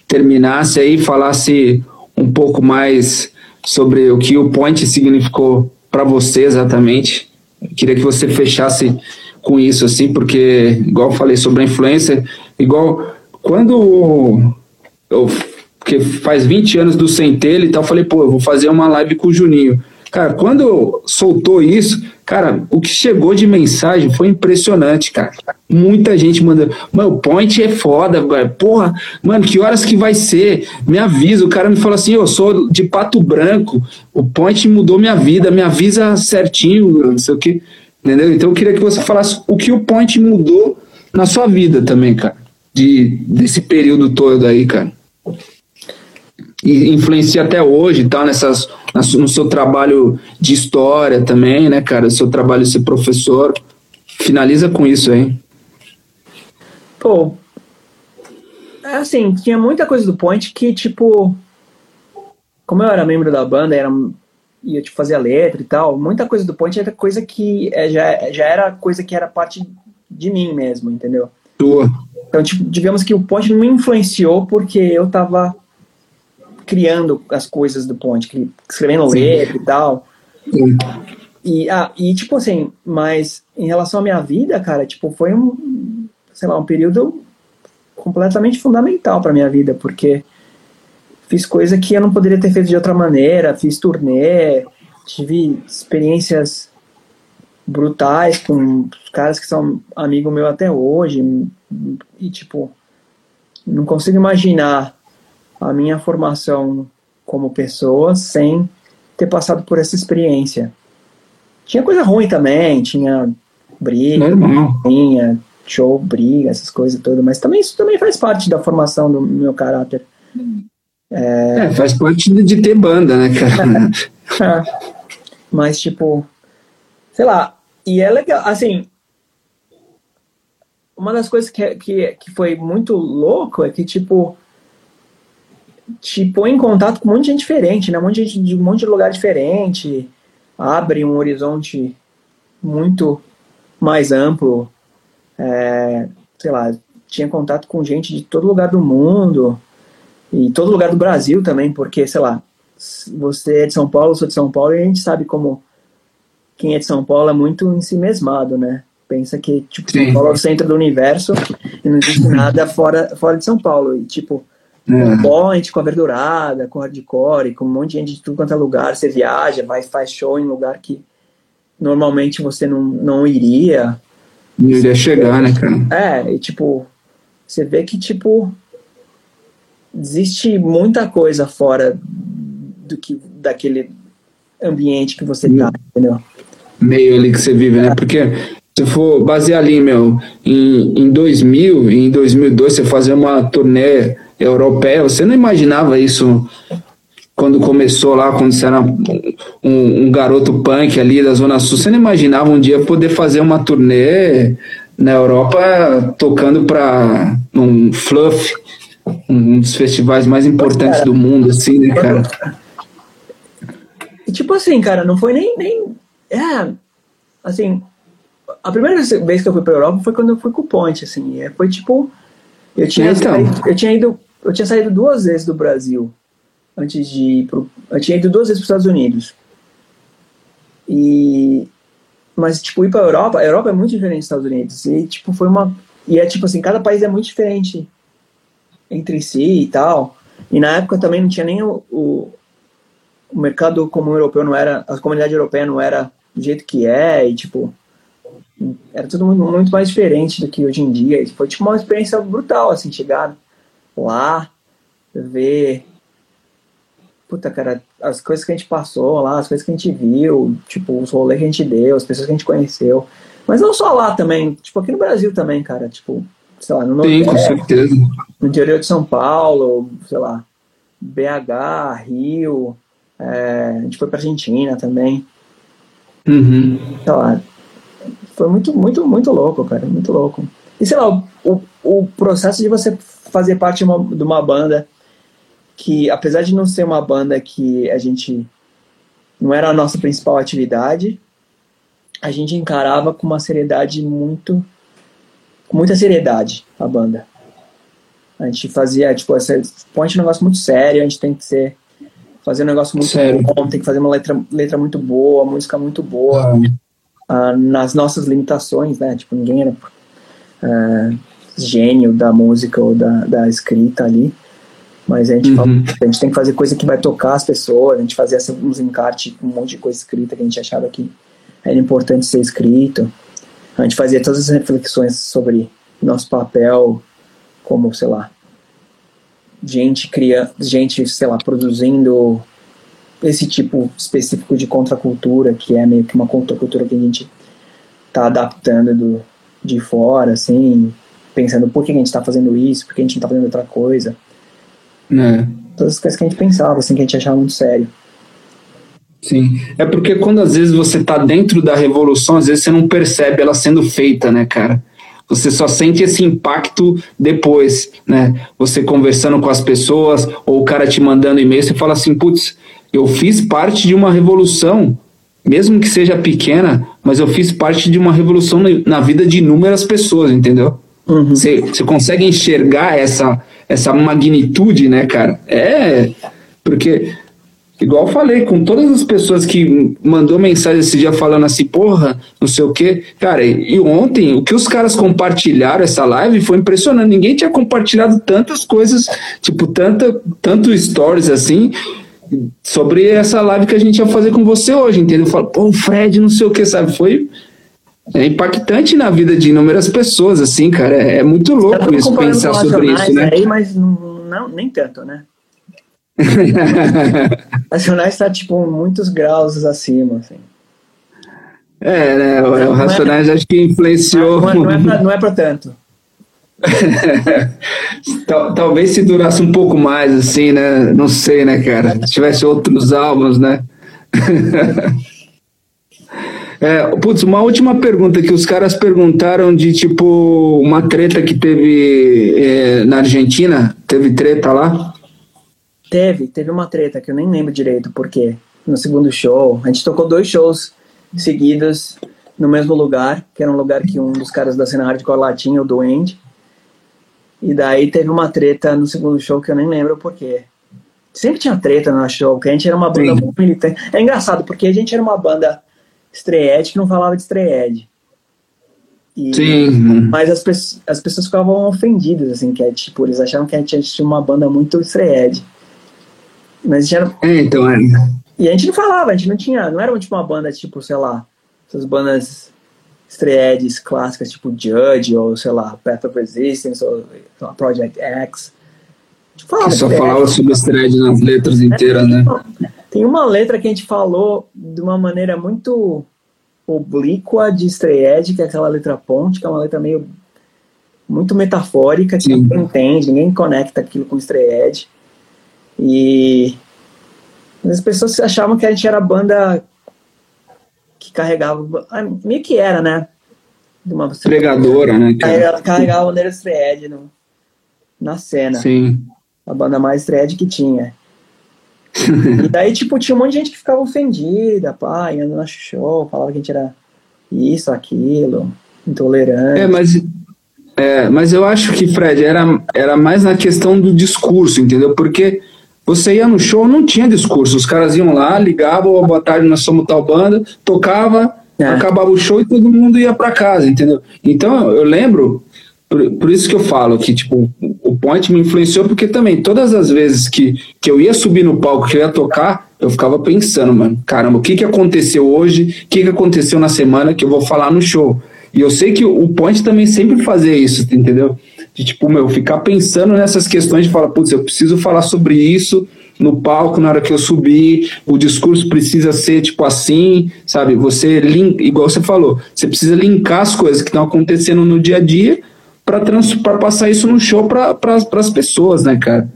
terminasse aí, falasse um pouco mais sobre o que o Point significou para você exatamente. Eu queria que você fechasse com isso, assim, porque, igual eu falei sobre a influência, igual quando eu porque faz 20 anos do Centelha e tal, falei, pô, eu vou fazer uma live com o Juninho. Cara, quando soltou isso, cara, o que chegou de mensagem foi impressionante, cara. Muita gente manda, mano, o point é foda, velho. Porra, mano, que horas que vai ser? Me avisa. O cara me falou assim: eu sou de Pato Branco, o point mudou minha vida, me avisa certinho, não sei o que. Entendeu? Então eu queria que você falasse o que o point mudou na sua vida também, cara. De, desse período todo aí, cara e influencia até hoje, tá? Nessas, no seu trabalho de história também, né, cara? Seu trabalho de ser professor. Finaliza com isso aí. Pô, é assim, tinha muita coisa do Point que, tipo, como eu era membro da banda, era, ia tipo, fazer a letra e tal, muita coisa do Point era coisa que é, já, já era coisa que era parte de mim mesmo, entendeu? Tua. Então, tipo, digamos que o Point não me influenciou porque eu tava criando as coisas do Ponte, escrevendo letra e tal. Sim. E, ah, e, tipo assim, mas em relação à minha vida, cara, tipo, foi um, sei lá, um período completamente fundamental para minha vida, porque fiz coisa que eu não poderia ter feito de outra maneira, fiz turnê, tive experiências brutais com caras que são amigo meu até hoje, e tipo, não consigo imaginar a minha formação como pessoa sem ter passado por essa experiência. Tinha coisa ruim também, tinha briga, tinha show, briga, essas coisas todas, mas também isso também faz parte da formação do meu caráter. É, é faz parte de ter banda, né, cara? É. mas, tipo, sei lá, e é legal, assim, uma das coisas que, que, que foi muito louco é que, tipo, te põe em contato com um monte de gente diferente, né? Um monte de, gente, de um monte de lugar diferente, abre um horizonte muito mais amplo. É, sei lá, tinha contato com gente de todo lugar do mundo e todo lugar do Brasil também, porque, sei lá, você é de São Paulo, eu sou de São Paulo, e a gente sabe como quem é de São Paulo é muito em si mesmado, né? Pensa que, tipo, Sim. São Paulo é o centro do universo e não existe nada fora, fora de São Paulo. E, tipo, é. com point, com a verdurada, com hardcore, com um monte de gente de tudo quanto é lugar, você viaja, vai, faz show em lugar que normalmente você não, não iria. Não iria chegar, né, cara? É, e tipo, você vê que, tipo, existe muita coisa fora do que daquele ambiente que você tá, entendeu? Meio ali que você vive, né? Porque se for basear ali, meu, em, em 2000, em 2002, você fazer uma turnê europeia, você não imaginava isso quando começou lá, quando você era um, um, garoto punk ali da Zona Sul, você não imaginava um dia poder fazer uma turnê na Europa tocando para um Fluff, um dos festivais mais importantes do mundo, assim, né, cara? Tipo assim, cara, não foi nem, nem. É. Assim, a primeira vez que eu fui pra Europa foi quando eu fui com o Ponte, assim. É, foi tipo. Eu tinha, então. eu tinha ido. Eu tinha saído duas vezes do Brasil antes de ir pro, Eu tinha ido duas vezes para os Estados Unidos. E. Mas, tipo, ir pra Europa, a Europa é muito diferente dos Estados Unidos. E, tipo, foi uma. E é tipo assim, cada país é muito diferente entre si e tal. E na época também não tinha nem o, o, o mercado comum europeu, não era. A comunidade europeia não era do jeito que é, e tipo era tudo muito, muito, mais diferente do que hoje em dia. E foi tipo uma experiência brutal, assim, chegar lá, ver. Puta, cara, as coisas que a gente passou lá, as coisas que a gente viu, tipo, os rolês que a gente deu, as pessoas que a gente conheceu. Mas não só lá também, tipo, aqui no Brasil também, cara, tipo, sei lá, no Nordeste, Sim, com certeza. no interior de São Paulo, sei lá, BH, Rio, é, a gente foi pra Argentina também. Uhum. Sei lá, foi muito, muito, muito louco, cara, muito louco. E sei lá, o, o processo de você fazer parte de uma, de uma banda que, apesar de não ser uma banda que a gente não era a nossa principal atividade, a gente encarava com uma seriedade muito, com muita seriedade a banda. A gente fazia, tipo, essa, ponte um negócio muito sério, a gente tem que ser fazer um negócio muito sério. bom, tem que fazer uma letra, letra muito boa, música muito boa. Ah uh, nas nossas limitações, né? Tipo, ninguém era uh, gênio da música ou da, da escrita ali. Mas a gente, uhum. fala, a gente tem que fazer coisa que vai tocar as pessoas, a gente fazia uns encartes com um monte de coisa escrita que a gente achava que era importante ser escrito. A gente fazia todas as reflexões sobre nosso papel como, sei lá, gente cria, gente, sei lá, produzindo esse tipo específico de contracultura, que é meio que uma contracultura que a gente está adaptando do, de fora, assim, pensando por que a gente está fazendo isso, por que a gente não está fazendo outra coisa. É. Todas as coisas que a gente pensava, assim, que a gente achava muito sério. Sim, é porque quando às vezes você está dentro da revolução, às vezes você não percebe ela sendo feita, né, cara? Você só sente esse impacto depois, né? Você conversando com as pessoas, ou o cara te mandando e-mail, você fala assim, putz, eu fiz parte de uma revolução, mesmo que seja pequena, mas eu fiz parte de uma revolução na vida de inúmeras pessoas, entendeu? Uhum. Você, consegue enxergar essa, essa magnitude, né, cara? É, porque, igual eu falei, com todas as pessoas que mandou mensagem esse dia falando assim, porra, não sei o quê, cara, e ontem, o que os caras compartilharam essa live foi impressionante. Ninguém tinha compartilhado tantas coisas, tipo, tanta, tanto stories assim, sobre essa live que a gente ia fazer com você hoje, entendeu? Falo, pô, Fred, não sei o que, sabe? Foi é impactante na vida de inúmeras pessoas, assim, cara. É, é muito louco isso, pensar sobre isso, né? Aí, mas não, nem tanto, né? Racionais está, tipo, muitos graus acima, assim. É, né? O, o Racionais é, acho que influenciou. Não é, não é, pra, não é pra tanto. Talvez se durasse um pouco mais, assim, né? Não sei, né, cara? Se tivesse outros álbuns, né? é, putz, uma última pergunta que os caras perguntaram de tipo uma treta que teve é, na Argentina. Teve treta lá? Teve, teve uma treta que eu nem lembro direito porque no segundo show. A gente tocou dois shows seguidos no mesmo lugar, que era um lugar que um dos caras da cena hardcore lá tinha, o Duende. E daí teve uma treta no segundo show que eu nem lembro por quê. Sempre tinha treta no show, porque a gente era uma banda Sim. muito militante. É engraçado, porque a gente era uma banda estreed que não falava de estreed. E, Sim. Mas as, pe- as pessoas ficavam ofendidas, assim, que é tipo, eles achavam que a gente tinha uma banda muito estreed. Mas a gente era, É, então, é. e a gente não falava, a gente não tinha, não era tipo uma banda tipo, sei lá, essas bandas estreedes clássicas tipo Judge ou sei lá, Path of Resistance ou lá, Project X. A gente falava Que só falava sobre as thread nas letras inteiras, né? Tem uma letra que a gente falou de uma maneira muito oblíqua de estreed, que é aquela letra ponte, que é uma letra meio muito metafórica, que Sim. ninguém entende, ninguém conecta aquilo com estreed. E as pessoas achavam que a gente era a banda que carregava, ah, meio que era, né? De uma Pregadora, né? cara? carregava, carregava a bandeira no, na cena Sim. a banda mais thread que tinha. E daí, tipo, tinha um monte de gente que ficava ofendida, pá, indo no show, falava que a gente era isso, aquilo, intolerante. É, mas, é, mas eu acho que, Fred, era, era mais na questão do discurso, entendeu? Porque você ia no show, não tinha discurso. Os caras iam lá, ligavam, "Ô, boa tarde, nós somos tal banda, tocava, É. acabava o show e todo mundo ia para casa, entendeu? Então, eu lembro, por, por isso que eu falo que, tipo, o Point me influenciou, porque também, todas as vezes que, que eu ia subir no palco, que eu ia tocar, eu ficava pensando, mano, caramba, o que, que aconteceu hoje, o que, que aconteceu na semana que eu vou falar no show. E eu sei que o Point também sempre fazia isso, entendeu? De tipo, meu, ficar pensando nessas questões de falar, putz, eu preciso falar sobre isso no palco na hora que eu subir, o discurso precisa ser tipo assim, sabe? Você link, igual você falou, você precisa linkar as coisas que estão acontecendo no dia a dia para passar isso no show para as pessoas, né, cara?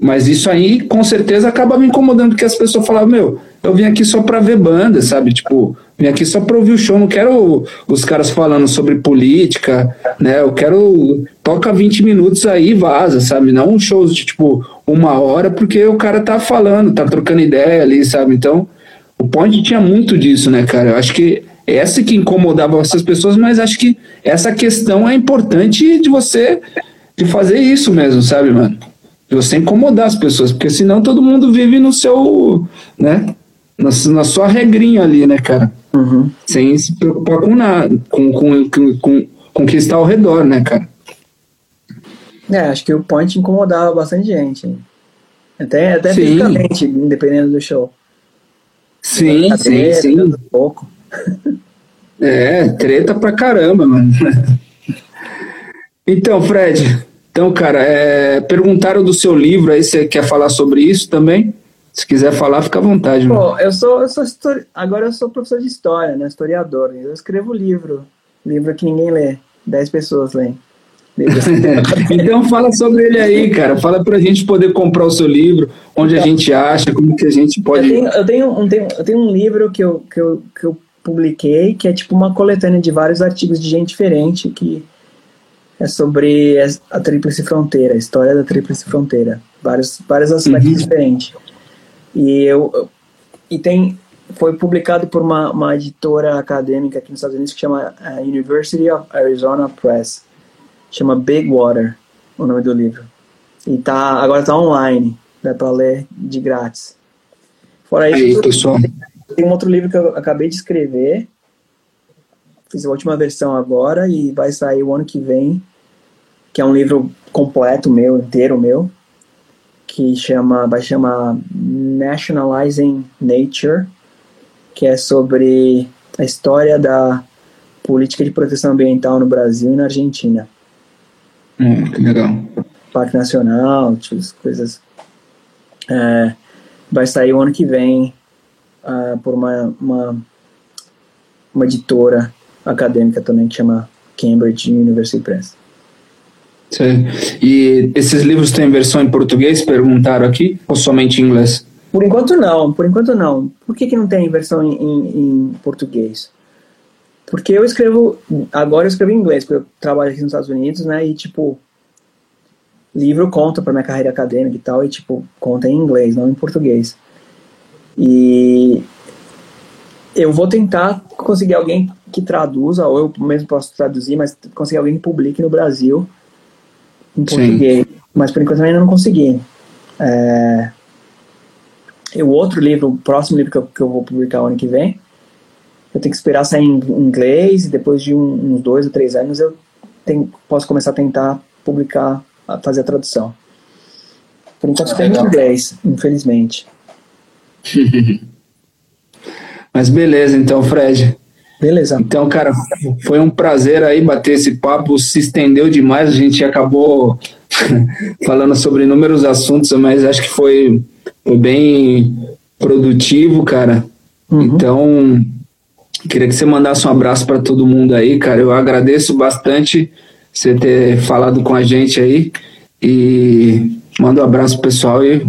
Mas isso aí, com certeza, acaba me incomodando, porque as pessoas falavam, meu, eu vim aqui só pra ver banda, sabe? Tipo, vim aqui só pra ouvir o show, não quero os caras falando sobre política, né? Eu quero. Toca 20 minutos aí e vaza, sabe? Não shows de tipo uma hora, porque o cara tá falando, tá trocando ideia ali, sabe? Então, o Point tinha muito disso, né, cara? Eu acho que essa que incomodava essas pessoas, mas acho que essa questão é importante de você de fazer isso mesmo, sabe, mano? De você incomodar as pessoas, porque senão todo mundo vive no seu, né? Na, na sua regrinha ali, né, cara? Uhum. Sem se preocupar com nada, com, com, com, com, com o que está ao redor, né, cara? É, acho que o Point incomodava bastante gente. Até, até Sim. fisicamente, dependendo do show. Sim, sim, sim. dando pouco. É, treta pra caramba, mano. Então, Fred, então, cara, é, perguntaram do seu livro aí, você quer falar sobre isso também? Se quiser falar, fica à vontade. Pô, eu sou, eu sou histori... agora eu sou professor de história, né? Historiador. Eu escrevo livro. Livro que ninguém lê. Dez pessoas leem. Livro Então fala sobre ele aí, cara. Fala pra gente poder comprar o seu livro, onde a gente acha, como que a gente Eu pode. tenho, eu, tenho um, tenho, eu tenho um livro que eu, que, eu, que eu publiquei, que é tipo uma coletânea de vários artigos de gente diferente, que é sobre a Tríplice Fronteira, a história da Tríplice Fronteira. Vários, vários aspectos Uhum. diferentes. E, eu, e tem, foi publicado por uma, uma editora acadêmica aqui nos Estados Unidos que chama eh, University of Arizona Press. Chama Big Water, o nome do livro. E tá, agora tá online, dá para ler de grátis. Fora isso, Aí, pessoal. Tem um outro livro que eu acabei de escrever. Fiz a última versão agora e vai sair o ano que vem, que é um livro completo meu, inteiro meu, que chama, vai chamar Nationalizing Nature, que é sobre a história da política de proteção ambiental no Brasil e na Argentina. Hum, que legal. Parque Nacional, as coisas. É, vai sair o ano que vem ah, por uma, uma, uma editora acadêmica também que chama Cambridge University Press. Sei. E esses livros têm versão em português? Perguntaram aqui? Ou somente em inglês? Por enquanto não, por enquanto não. Por que, que não tem versão em, em, em português? Porque eu escrevo, agora eu escrevo em inglês, porque eu trabalho aqui nos Estados Unidos, né, e tipo, livro conta para minha carreira acadêmica e tal, e tipo, conta em inglês, não em português. E eu vou tentar conseguir alguém que traduza, ou eu mesmo posso traduzir, mas conseguir alguém que publique no Brasil, em português, Sim. mas por enquanto eu ainda não consegui. É, o outro livro, o próximo livro que eu, que eu vou publicar o ano que vem, eu tenho que esperar sair em inglês e depois de um, uns dois ou três anos eu tenho, posso começar a tentar publicar, a fazer a tradução. Por enquanto tem em inglês, infelizmente. Mas beleza, então, Fred. Beleza. Então, cara, foi um prazer aí bater esse papo, se estendeu demais, a gente acabou falando sobre inúmeros assuntos, mas acho que foi, foi bem produtivo, cara. Uhum. Então, queria que você mandasse um abraço para todo mundo aí, cara. Eu agradeço bastante você ter falado com a gente aí e manda um abraço pro pessoal e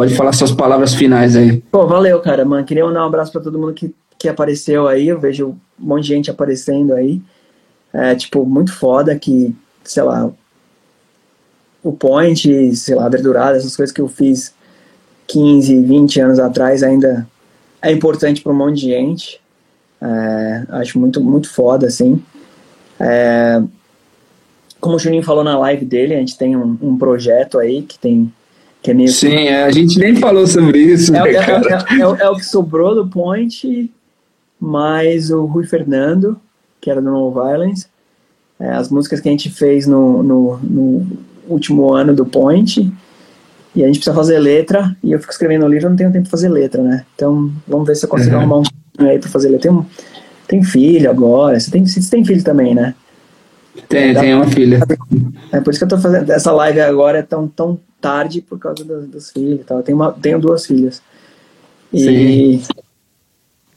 pode falar suas palavras finais aí. Pô, valeu, cara, mano. Queria mandar um abraço para todo mundo que, que apareceu aí. Eu vejo um monte de gente aparecendo aí. É, tipo, muito foda que, sei lá, o Point, sei lá, Verdurada, essas coisas que eu fiz 15, 20 anos atrás ainda é importante para um monte de gente. É, acho muito, muito foda, assim. É, como o Juninho falou na live dele, a gente tem um, um projeto aí que tem. Que é meio Sim, que... é, a gente nem falou sobre isso. É, né, é, é, é, o que sobrou do Point, mais o Rui Fernando, que era do No Violence. as músicas que a gente fez no, no, no último ano do Point. E a gente precisa fazer letra, e eu fico escrevendo o livro, eu não tenho tempo de fazer letra, né? Então, vamos ver se eu consigo uhum. arrumar um aí pra fazer letra. Tem, tem filho agora, você tem, você tem filho também, né? Tem, tem uma filha. É por isso que eu tô fazendo. Essa live agora é tão, tão tarde por causa dos, dos filhos e tal. Eu tenho, uma, tenho duas filhas. E. Sim.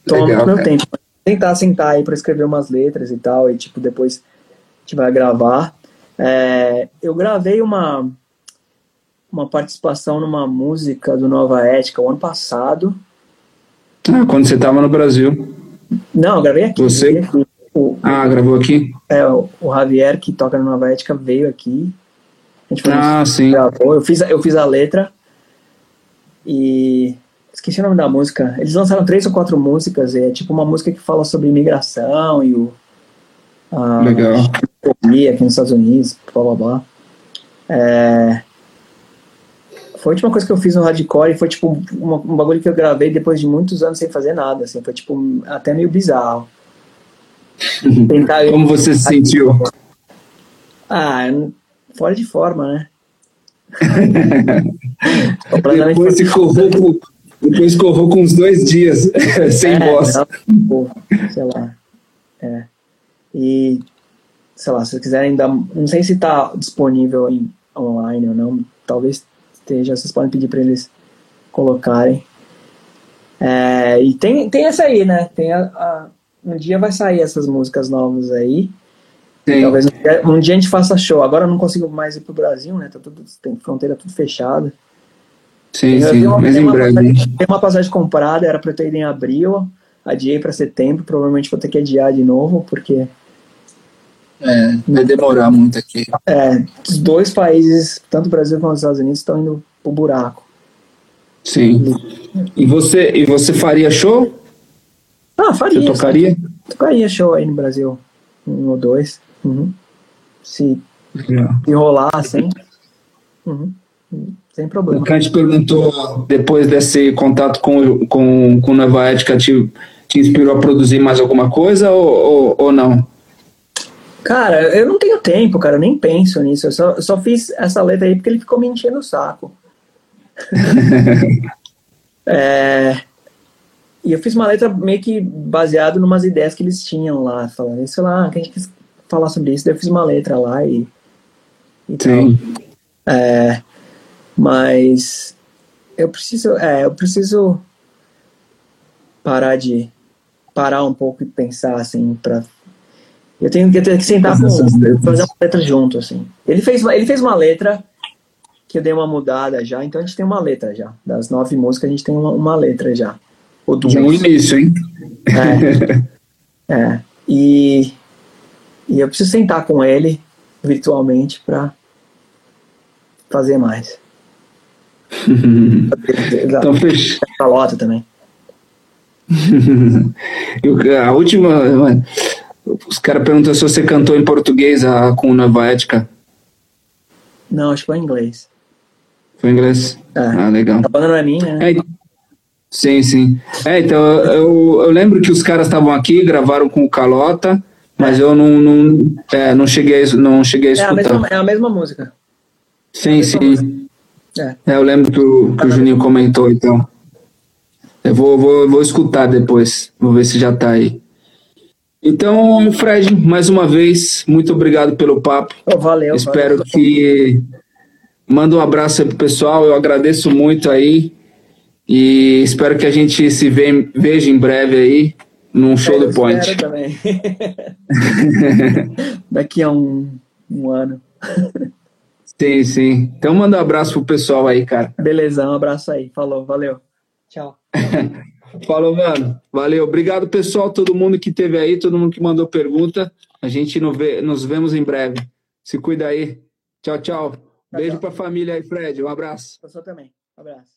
Toma Legal, muito meu tempo. Tentar sentar aí pra escrever umas letras e tal, e tipo, depois a gente vai gravar. É, eu gravei uma, uma participação numa música do Nova Ética o ano passado. Ah, quando você estava no Brasil. Não, eu gravei aqui. Você? Gravei aqui. O, ah, gravou aqui? É, o, o, Javier, que toca no Nova Ética, veio aqui. A gente ah, sim. Gravou. Eu fiz, eu fiz a letra e esqueci o nome da música. Eles lançaram três ou quatro músicas. É tipo uma música que fala sobre imigração e o a Legal. aqui nos Estados Unidos, blá blá blá. É, foi a última coisa que eu fiz no Hardcore e foi tipo uma, um bagulho que eu gravei depois de muitos anos sem fazer nada, assim, foi tipo até meio bizarro. Tentar Como você se sentiu? Ah, fora de forma, né? depois correu com, depois correu com uns dois dias sem é, voz. Não, sei lá. É. E, sei lá, se vocês quiserem dar. Não sei se está disponível em, online ou não. Talvez esteja. Vocês podem pedir para eles colocarem. É, e tem, tem essa aí, né? Tem a, a, um dia vai sair essas músicas novas aí. Sim. Talvez um dia, um dia, a gente faça show. Agora eu não consigo mais ir pro Brasil, né? Tá tudo, tem fronteira tudo fechada. Sim, eu sim, uma, mas em breve. Passagem, tem uma passagem comprada, era para eu ter ido em abril, adiei para setembro, provavelmente vou ter que adiar de novo, porque é, vai demorar muito aqui. É, os dois países, tanto o Brasil quanto os Estados Unidos, estão indo pro buraco. Sim. E você, e você faria show? Ah, faria. Você tocaria? Tocaria show aí no Brasil. Um ou dois. Uhum. Se, se rolar, assim. Uhum. Sem problema. O Kant perguntou, depois desse contato com, com, com Nova Ética, te, te inspirou a produzir mais alguma coisa ou, ou, ou não? Cara, eu não tenho tempo, cara, eu nem penso nisso. Eu só, eu só fiz essa letra aí porque ele ficou me enchendo o saco. é, e eu fiz uma letra meio que baseado em umas ideias que eles tinham lá, falando, sei lá, que a gente quis falar sobre isso, daí eu fiz uma letra lá e. e Sim. É, mas eu preciso, é, eu preciso parar de parar um pouco e pensar assim para eu tenho que ter que sentar com fazer uma letra junto, assim. Ele fez, ele fez uma letra que eu dei uma mudada já, então a gente tem uma letra já. Das nove músicas a gente tem uma, uma letra já. Ou duas. No início, hein? É. é. E, e eu preciso sentar com ele virtualmente para fazer mais. então fez. Calota também. a última. Os caras perguntam se você cantou em português a, com Nova Ética. Não, acho que foi em inglês. Foi em inglês? É. Ah, legal. A banda não é minha, né? É, sim, sim. É, então, eu, eu lembro que os caras estavam aqui, gravaram com o Calota, mas eu não, não, é, não, cheguei, a- não cheguei a É a, escutar. mesma, é a mesma música. Sim, sim. É. É, eu lembro que o, que o Juninho comentou, então. Eu vou, vou, vou escutar depois. Vou ver se já tá aí. Então, Fred, mais uma vez, muito obrigado pelo papo. Oh, valeu. Espero valeu. que. Manda um abraço aí pro pessoal. Eu agradeço muito aí. E espero que a gente se ve- veja em breve aí num show do Point. também. Daqui a um, um ano. sim, sim. Então manda um abraço pro pessoal aí, cara. Beleza, um abraço aí. Falou, valeu. Tchau. Falou, mano. Valeu. Obrigado, pessoal, todo mundo que teve aí, todo mundo que mandou pergunta. A gente nos vemos em breve. Se cuida aí. Tchau, tchau. Beijo tchau. pra família aí, Fred. Um abraço. Você também. Um abraço.